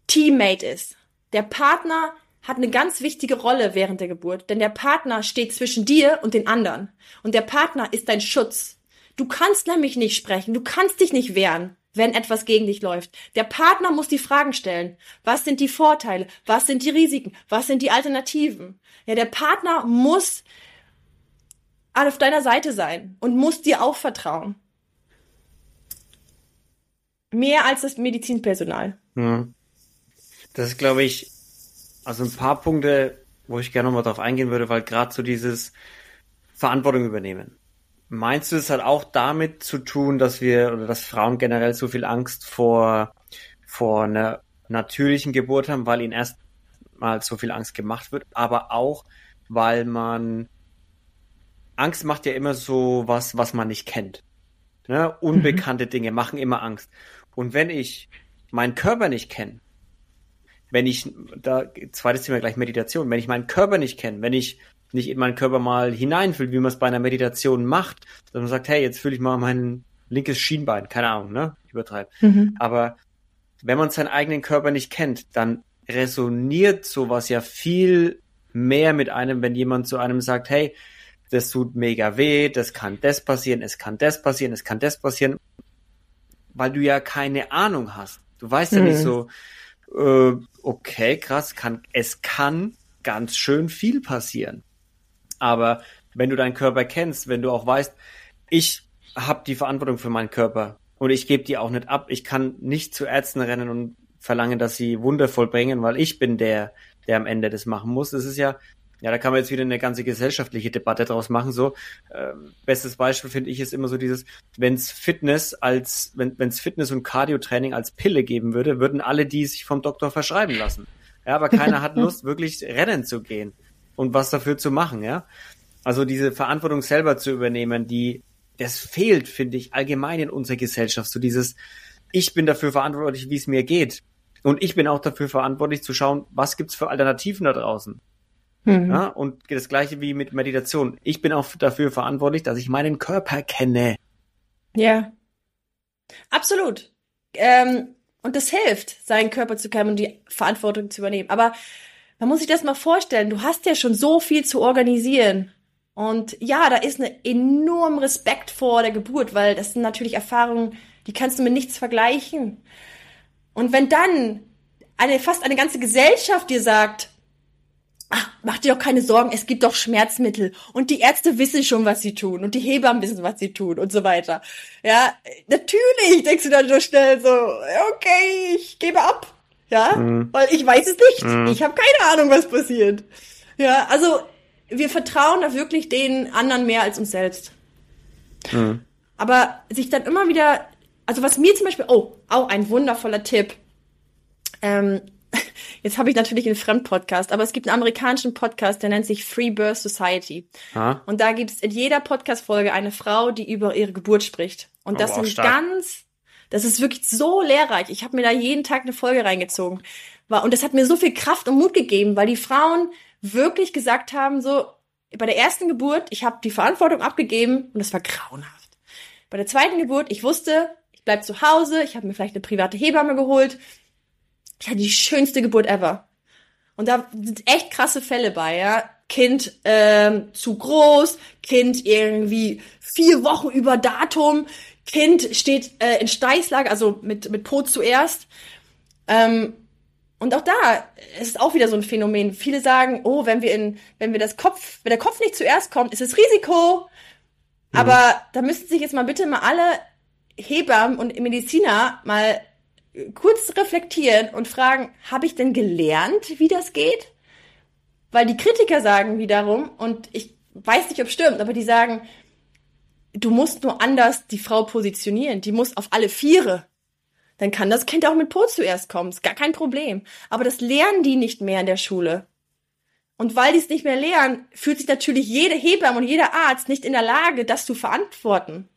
Teammate ist. Der Partner hat eine ganz wichtige Rolle während der Geburt, denn der Partner steht zwischen dir und den anderen. Und der Partner ist dein Schutz. Du kannst nämlich nicht sprechen, du kannst dich nicht wehren, wenn etwas gegen dich läuft. Der Partner muss die Fragen stellen. Was sind die Vorteile? Was sind die Risiken? Was sind die Alternativen? Ja, der Partner muss auf deiner Seite sein und muss dir auch vertrauen. Mehr als das Medizinpersonal. Ja. Das ist, glaube ich, also ein paar Punkte, wo ich gerne nochmal drauf eingehen würde, weil gerade so dieses Verantwortung übernehmen. Meinst du, es hat auch damit zu tun, dass wir oder dass Frauen generell so viel Angst vor, vor einer natürlichen Geburt haben, weil ihnen erst mal so viel Angst gemacht wird, aber auch, weil man Angst macht ja immer so was, was man nicht kennt. Ne? Unbekannte mhm. Dinge machen immer Angst. Und wenn ich meinen Körper nicht kenne, wenn ich, da, zweites Thema gleich Meditation, wenn ich meinen Körper nicht kenne, wenn ich nicht in meinen Körper mal hineinfühle, wie man es bei einer Meditation macht, dass man sagt, hey, jetzt fühle ich mal mein linkes Schienbein, keine Ahnung, ne? Übertreib. Mhm. Aber wenn man seinen eigenen Körper nicht kennt, dann resoniert sowas ja viel mehr mit einem, wenn jemand zu einem sagt, hey, das tut mega weh, das kann das passieren, es kann das passieren, es kann das passieren, weil du ja keine Ahnung hast. Du weißt ja nicht mhm. so, äh, okay, krass, kann, es kann ganz schön viel passieren. Aber wenn du deinen Körper kennst, wenn du auch weißt, ich habe die Verantwortung für meinen Körper und ich gebe die auch nicht ab. Ich kann nicht zu Ärzten rennen und verlangen, dass sie Wunder vollbringen, weil ich bin der, der am Ende das machen muss. Das ist ja, ja, da kann man jetzt wieder eine ganze gesellschaftliche Debatte draus machen. So, ähm, bestes Beispiel finde ich ist immer so dieses, wenns Fitness als, wenn wenns Fitness und Cardio-Training als Pille geben würde, würden alle die sich vom Doktor verschreiben lassen. Ja, aber keiner hat Lust, wirklich rennen zu gehen und was dafür zu machen. Ja, also diese Verantwortung selber zu übernehmen, die das fehlt, finde ich, allgemein in unserer Gesellschaft. So dieses, ich bin dafür verantwortlich, wie es mir geht. Und ich bin auch dafür verantwortlich zu schauen, was gibt's für Alternativen da draußen. Mhm. Ja, und das gleiche wie mit Meditation. Ich bin auch dafür verantwortlich, dass ich meinen Körper kenne. Ja. Absolut. Ähm, und das hilft, seinen Körper zu kennen und die Verantwortung zu übernehmen. Aber man muss sich das mal vorstellen, du hast ja schon so viel zu organisieren. Und ja, da ist ein enorm Respekt vor der Geburt, weil das sind natürlich Erfahrungen, die kannst du mit nichts vergleichen. Und wenn dann eine, fast eine ganze Gesellschaft dir sagt, ach, mach dir doch keine Sorgen, es gibt doch Schmerzmittel und die Ärzte wissen schon, was sie tun und die Hebammen wissen, was sie tun und so weiter. Ja, natürlich denkst du dann so schnell so, okay, ich gebe ab. Ja, mhm. weil ich weiß es nicht. Mhm. Ich habe keine Ahnung, was passiert. Ja, also wir vertrauen da wirklich den anderen mehr als uns selbst. Mhm. Aber sich dann immer wieder, also was mir zum Beispiel, oh, auch ein wundervoller Tipp. Ähm, jetzt habe ich natürlich einen Fremdpodcast, aber es gibt einen amerikanischen Podcast, der nennt sich Free Birth Society. Ah. Und da gibt es in jeder Podcast-Folge eine Frau, die über ihre Geburt spricht. Und oh, das oh, sind stark. ganz, das ist wirklich so lehrreich. Ich habe mir da jeden Tag eine Folge reingezogen. Und das hat mir so viel Kraft und Mut gegeben, weil die Frauen wirklich gesagt haben, so bei der ersten Geburt, ich habe die Verantwortung abgegeben und das war grauenhaft. Bei der zweiten Geburt, ich wusste, ich bleib zu Hause, ich habe mir vielleicht eine private Hebamme geholt. Ich hatte die schönste Geburt ever. Und da sind echt krasse Fälle bei, ja. Kind ähm, zu groß, Kind irgendwie vier Wochen über Datum, Kind steht äh, in Steißlage, also mit, mit Po zuerst. Ähm, und auch da ist auch wieder so ein Phänomen. Viele sagen, oh, wenn wir in, wenn wir das Kopf, wenn der Kopf nicht zuerst kommt, ist es Risiko. Mhm. Aber da müssten sich jetzt mal bitte mal alle Hebammen und Mediziner mal kurz reflektieren und fragen, habe ich denn gelernt, wie das geht? Weil die Kritiker sagen wiederum, und ich weiß nicht, ob es stimmt, aber die sagen, du musst nur anders die Frau positionieren. Die muss auf alle Viere dann kann das Kind auch mit Po zuerst kommen. Ist gar kein Problem. Aber das lernen die nicht mehr in der Schule. Und weil die es nicht mehr lernen, fühlt sich natürlich jede Hebamme und jeder Arzt nicht in der Lage, das zu verantworten.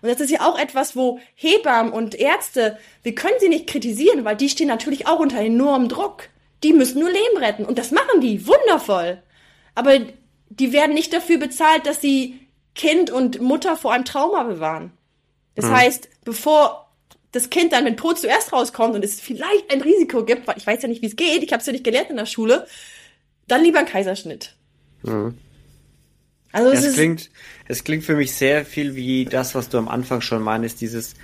Und das ist ja auch etwas, wo Hebammen und Ärzte, wir können sie nicht kritisieren, weil die stehen natürlich auch unter enormem Druck. Die müssen nur Leben retten. Und das machen die. Wundervoll. Aber die werden nicht dafür bezahlt, dass sie Kind und Mutter vor einem Trauma bewahren. Das mhm. heißt, bevor das Kind dann mit Po zuerst rauskommt und es vielleicht ein Risiko gibt, weil ich weiß ja nicht, wie es geht, ich habe es ja nicht gelernt in der Schule, dann lieber ein Kaiserschnitt. Mhm. Also es, es klingt, es klingt für mich sehr viel wie das, was du am Anfang schon meinst, dieses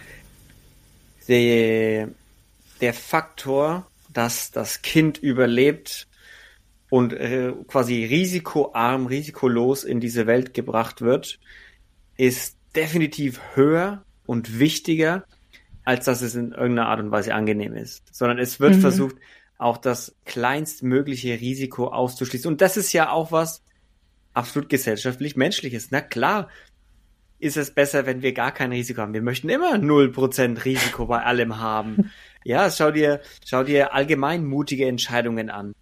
der, der Faktor, dass das Kind überlebt und äh, quasi risikoarm, risikolos in diese Welt gebracht wird, ist definitiv höher und wichtiger als dass es in irgendeiner Art und Weise angenehm ist, sondern es wird mhm. versucht, auch das kleinstmögliche Risiko auszuschließen. Und das ist ja auch was absolut gesellschaftlich menschliches. Na klar, ist es besser, wenn wir gar kein Risiko haben. Wir möchten immer 0% Risiko bei allem haben. Ja, schau dir, schau dir allgemein mutige Entscheidungen an.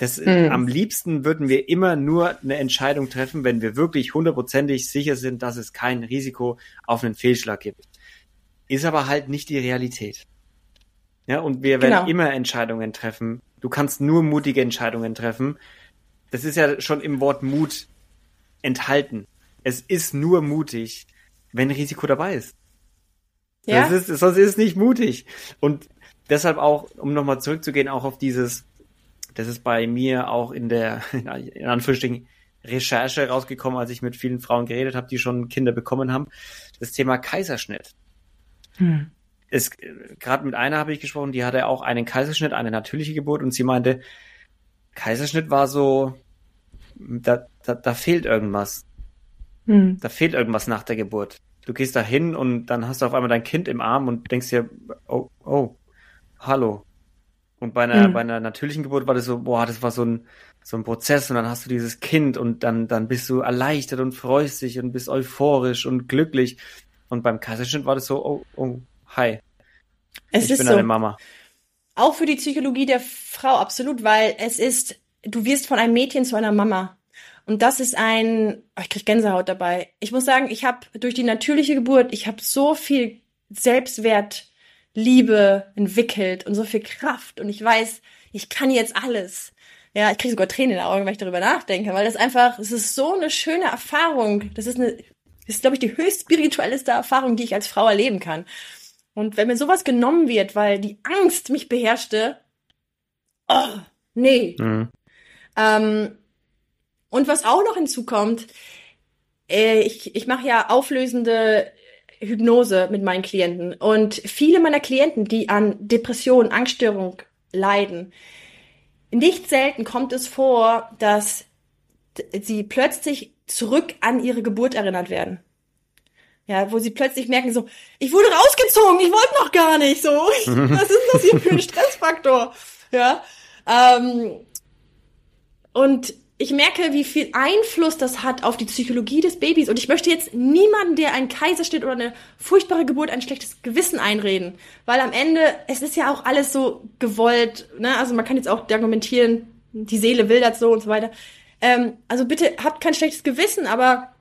Das, mhm. am liebsten würden wir immer nur eine Entscheidung treffen, wenn wir wirklich hundertprozentig sicher sind, dass es kein Risiko auf einen Fehlschlag gibt ist aber halt nicht die Realität. Ja, und wir werden genau. immer Entscheidungen treffen, Du kannst nur mutige Entscheidungen treffen. Das ist ja schon im Wort Mut enthalten. Es ist nur mutig, wenn Risiko dabei ist. Ja. Das ist, sonst ist es nicht mutig. Und deshalb auch, um nochmal zurückzugehen, auch auf dieses, das ist bei mir auch in der, in Anführungsstrichen, Recherche rausgekommen, als ich mit vielen Frauen geredet habe, die schon Kinder bekommen haben, das Thema Kaiserschnitt. Hm. Gerade mit einer habe ich gesprochen, die hatte auch einen Kaiserschnitt, eine natürliche Geburt und sie meinte, Kaiserschnitt war so, da, da, da fehlt irgendwas. Hm. Da fehlt irgendwas nach der Geburt. Du gehst da hin und dann hast du auf einmal dein Kind im Arm und denkst dir, oh, oh, hallo. Und bei einer, hm. bei einer natürlichen Geburt war das so, boah, das war so ein, so ein Prozess und dann hast du dieses Kind und dann, dann bist du erleichtert und freust dich und bist euphorisch und glücklich. Und beim Kaiserschnitt war das so, oh, oh, hi. Es ich bin so. eine Mama. Auch für die Psychologie der Frau absolut, weil es ist, du wirst von einem Mädchen zu einer Mama. Und das ist ein, oh, ich krieg Gänsehaut dabei. Ich muss sagen, ich habe durch die natürliche Geburt, ich habe so viel Selbstwert, Liebe entwickelt und so viel Kraft und ich weiß, ich kann jetzt alles. Ja, ich kriege sogar Tränen in den Augen, wenn ich darüber nachdenke, weil das einfach, es ist so eine schöne Erfahrung. Das ist eine, das ist, glaube ich, die höchst spirituellste Erfahrung, die ich als Frau erleben kann. Und wenn mir sowas genommen wird, weil die Angst mich beherrschte, oh, nee. Mhm. Ähm, und was auch noch hinzukommt, äh, ich, ich mache ja auflösende Hypnose mit meinen Klienten. Und viele meiner Klienten, die an Depression, Angststörung leiden, nicht selten kommt es vor, dass sie plötzlich zurück an ihre Geburt erinnert werden. Ja, wo sie plötzlich merken so, ich wurde rausgezogen, ich wollte noch gar nicht, so, was ist das hier für ein Stressfaktor? Ja, ähm, und ich merke, wie viel Einfluss das hat auf die Psychologie des Babys. Und ich möchte jetzt niemanden, der einen Kaiserschnitt oder eine furchtbare Geburt, ein schlechtes Gewissen einreden. Weil am Ende, es ist ja auch alles so gewollt. Ne? Also man kann jetzt auch argumentieren, die Seele will das so und so weiter. Ähm, also bitte habt kein schlechtes Gewissen, aber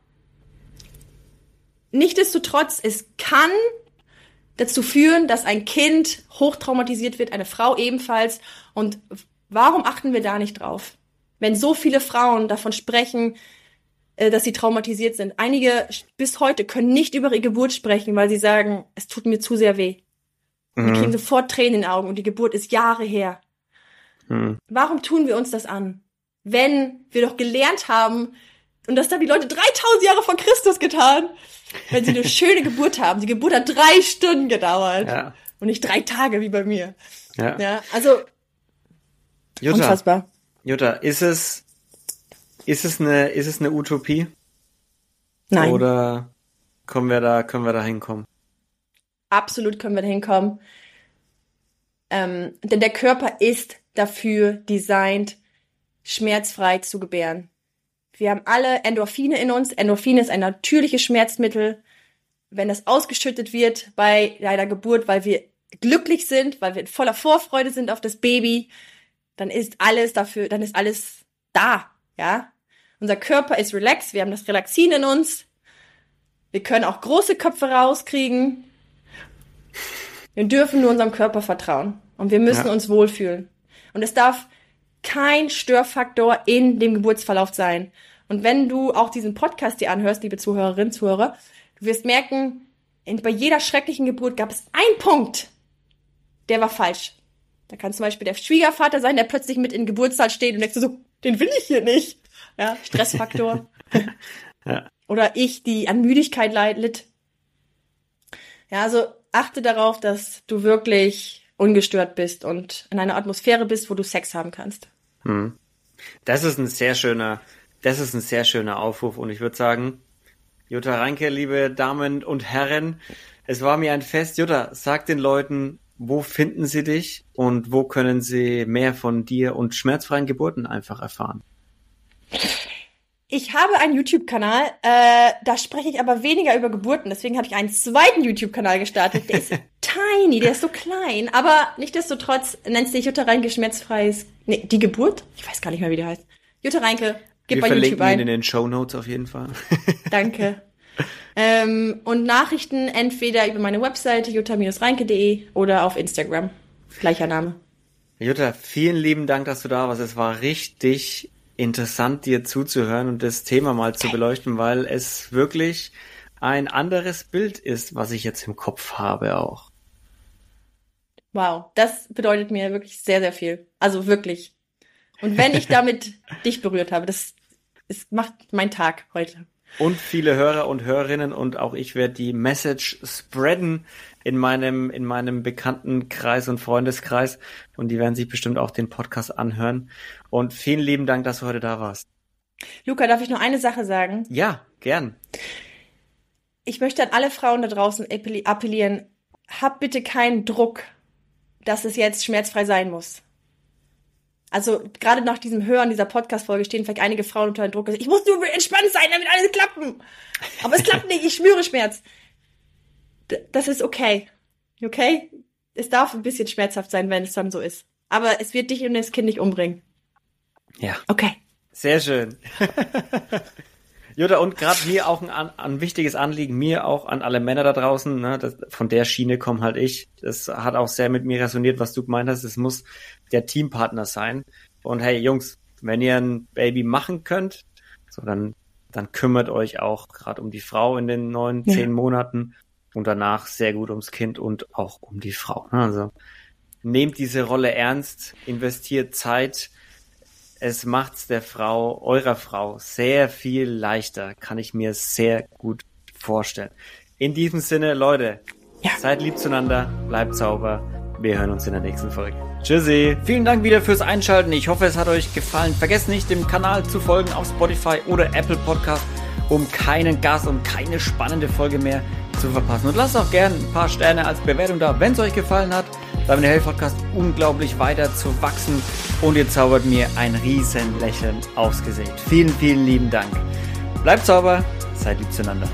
nichtdestotrotz, es kann dazu führen, dass ein Kind hochtraumatisiert wird, eine Frau ebenfalls. Und warum achten wir da nicht drauf? Wenn so viele Frauen davon sprechen, äh, dass sie traumatisiert sind. Einige bis heute können nicht über ihre Geburt sprechen, weil sie sagen, es tut mir zu sehr weh. Mhm. Die kriegen sofort Tränen in den Augen und die Geburt ist Jahre her. Mhm. Warum tun wir uns das an? Wenn wir doch gelernt haben, und das haben die Leute 3000 Jahre vor Christus getan, wenn sie eine schöne Geburt haben. Die Geburt hat drei Stunden gedauert. Ja. Und nicht drei Tage wie bei mir. Ja. ja also, Jutta, unfassbar. Jutta, ist es, ist es eine, ist es eine Utopie? Nein. Oder kommen wir da, können wir da hinkommen? Absolut können wir da hinkommen. Ähm, denn der Körper ist dafür designt, schmerzfrei zu gebären. Wir haben alle Endorphine in uns. Endorphine ist ein natürliches Schmerzmittel. Wenn das ausgeschüttet wird bei deiner Geburt, weil wir glücklich sind, weil wir voller Vorfreude sind auf das Baby, dann ist alles dafür, dann ist alles da, ja. Unser Körper ist relaxed, wir haben das Relaxin in uns. Wir können auch große Köpfe rauskriegen. Wir dürfen nur unserem Körper vertrauen und wir müssen ja. uns wohlfühlen. Und es darf kein Störfaktor in dem Geburtsverlauf sein. Und wenn du auch diesen Podcast dir anhörst, liebe Zuhörerinnen, Zuhörer, du wirst merken, bei jeder schrecklichen Geburt gab es einen Punkt, der war falsch. Da kann zum Beispiel der Schwiegervater sein, der plötzlich mit in den Geburtssaal steht und denkst du so, den will ich hier nicht. Ja, Stressfaktor. ja. Oder ich, die an Müdigkeit litt. Ja, also achte darauf, dass du wirklich ungestört bist und in einer Atmosphäre bist, wo du Sex haben kannst. Hm. Das ist ein sehr schöner, das ist ein sehr schöner Aufruf und ich würde sagen, Jutta Reinke, liebe Damen und Herren, es war mir ein Fest. Jutta, sag den Leuten, wo finden sie dich und wo können sie mehr von dir und schmerzfreien Geburten einfach erfahren? Ich habe einen YouTube-Kanal, äh, da spreche ich aber weniger über Geburten. Deswegen habe ich einen zweiten YouTube-Kanal gestartet. Der ist tiny, der ist so klein, aber nichtdestotrotz nennt sich Jutta Reinke schmerzfreies. Nee, die Geburt? Ich weiß gar nicht mehr, wie der heißt. Jutta Reinke, gib Wir bei YouTube ein. ihn in den Show Notes auf jeden Fall. Danke. Ähm, und Nachrichten entweder über meine Webseite jutta-reinke.de oder auf Instagram. Gleicher Name. Jutta, vielen lieben Dank, dass du da warst. Es war richtig interessant, dir zuzuhören und das Thema mal zu beleuchten, weil es wirklich ein anderes Bild ist, was ich jetzt im Kopf habe auch. Wow, das bedeutet mir wirklich sehr, sehr viel. Also wirklich. Und wenn ich damit dich berührt habe, das, das macht mein Tag heute. Und viele Hörer und Hörerinnen und auch ich werde die Message spreaden in meinem, in meinem Bekanntenkreis und Freundeskreis. Und die werden sich bestimmt auch den Podcast anhören. Und vielen lieben Dank, dass du heute da warst. Luca, darf ich nur eine Sache sagen? Ja, gern. Ich möchte an alle Frauen da draußen appellieren, hab bitte keinen Druck, dass es jetzt schmerzfrei sein muss. Also gerade nach diesem Hören dieser Podcast-Folge stehen vielleicht einige Frauen unter Druck. Ich muss nur entspannt sein, damit alles klappen. Aber es klappt nicht, ich spüre Schmerz. D das ist okay. Okay? Es darf ein bisschen schmerzhaft sein, wenn es dann so ist. Aber es wird dich und das Kind nicht umbringen. Ja. Okay. Sehr schön. Jutta, und gerade mir auch ein, ein, wichtiges Anliegen, mir auch an alle Männer da draußen, ne, das, von der Schiene komme halt ich. Das hat auch sehr mit mir resoniert, was du gemeint hast. Es muss der Teampartner sein. Und hey, Jungs, wenn ihr ein Baby machen könnt, so dann, dann kümmert euch auch gerade um die Frau in den neun, ja. zehn Monaten und danach sehr gut ums Kind und auch um die Frau. Ne? Also nehmt diese Rolle ernst, investiert Zeit, es macht's der Frau, eurer Frau, sehr viel leichter, kann ich mir sehr gut vorstellen. In diesem Sinne, Leute, ja. seid lieb zueinander, bleibt sauber. Wir hören uns in der nächsten Folge. Tschüssi. Vielen Dank wieder fürs Einschalten. Ich hoffe, es hat euch gefallen. Vergesst nicht, dem Kanal zu folgen auf Spotify oder Apple Podcast, um keinen Gast und keine spannende Folge mehr zu verpassen. Und lasst auch gerne ein paar Sterne als Bewertung da, wenn es euch gefallen hat damit der Health Podcast unglaublich weiter zu wachsen und ihr zaubert mir ein riesen Lächeln aufs Gesicht. Vielen, vielen lieben Dank. Bleibt sauber, seid lieb zueinander.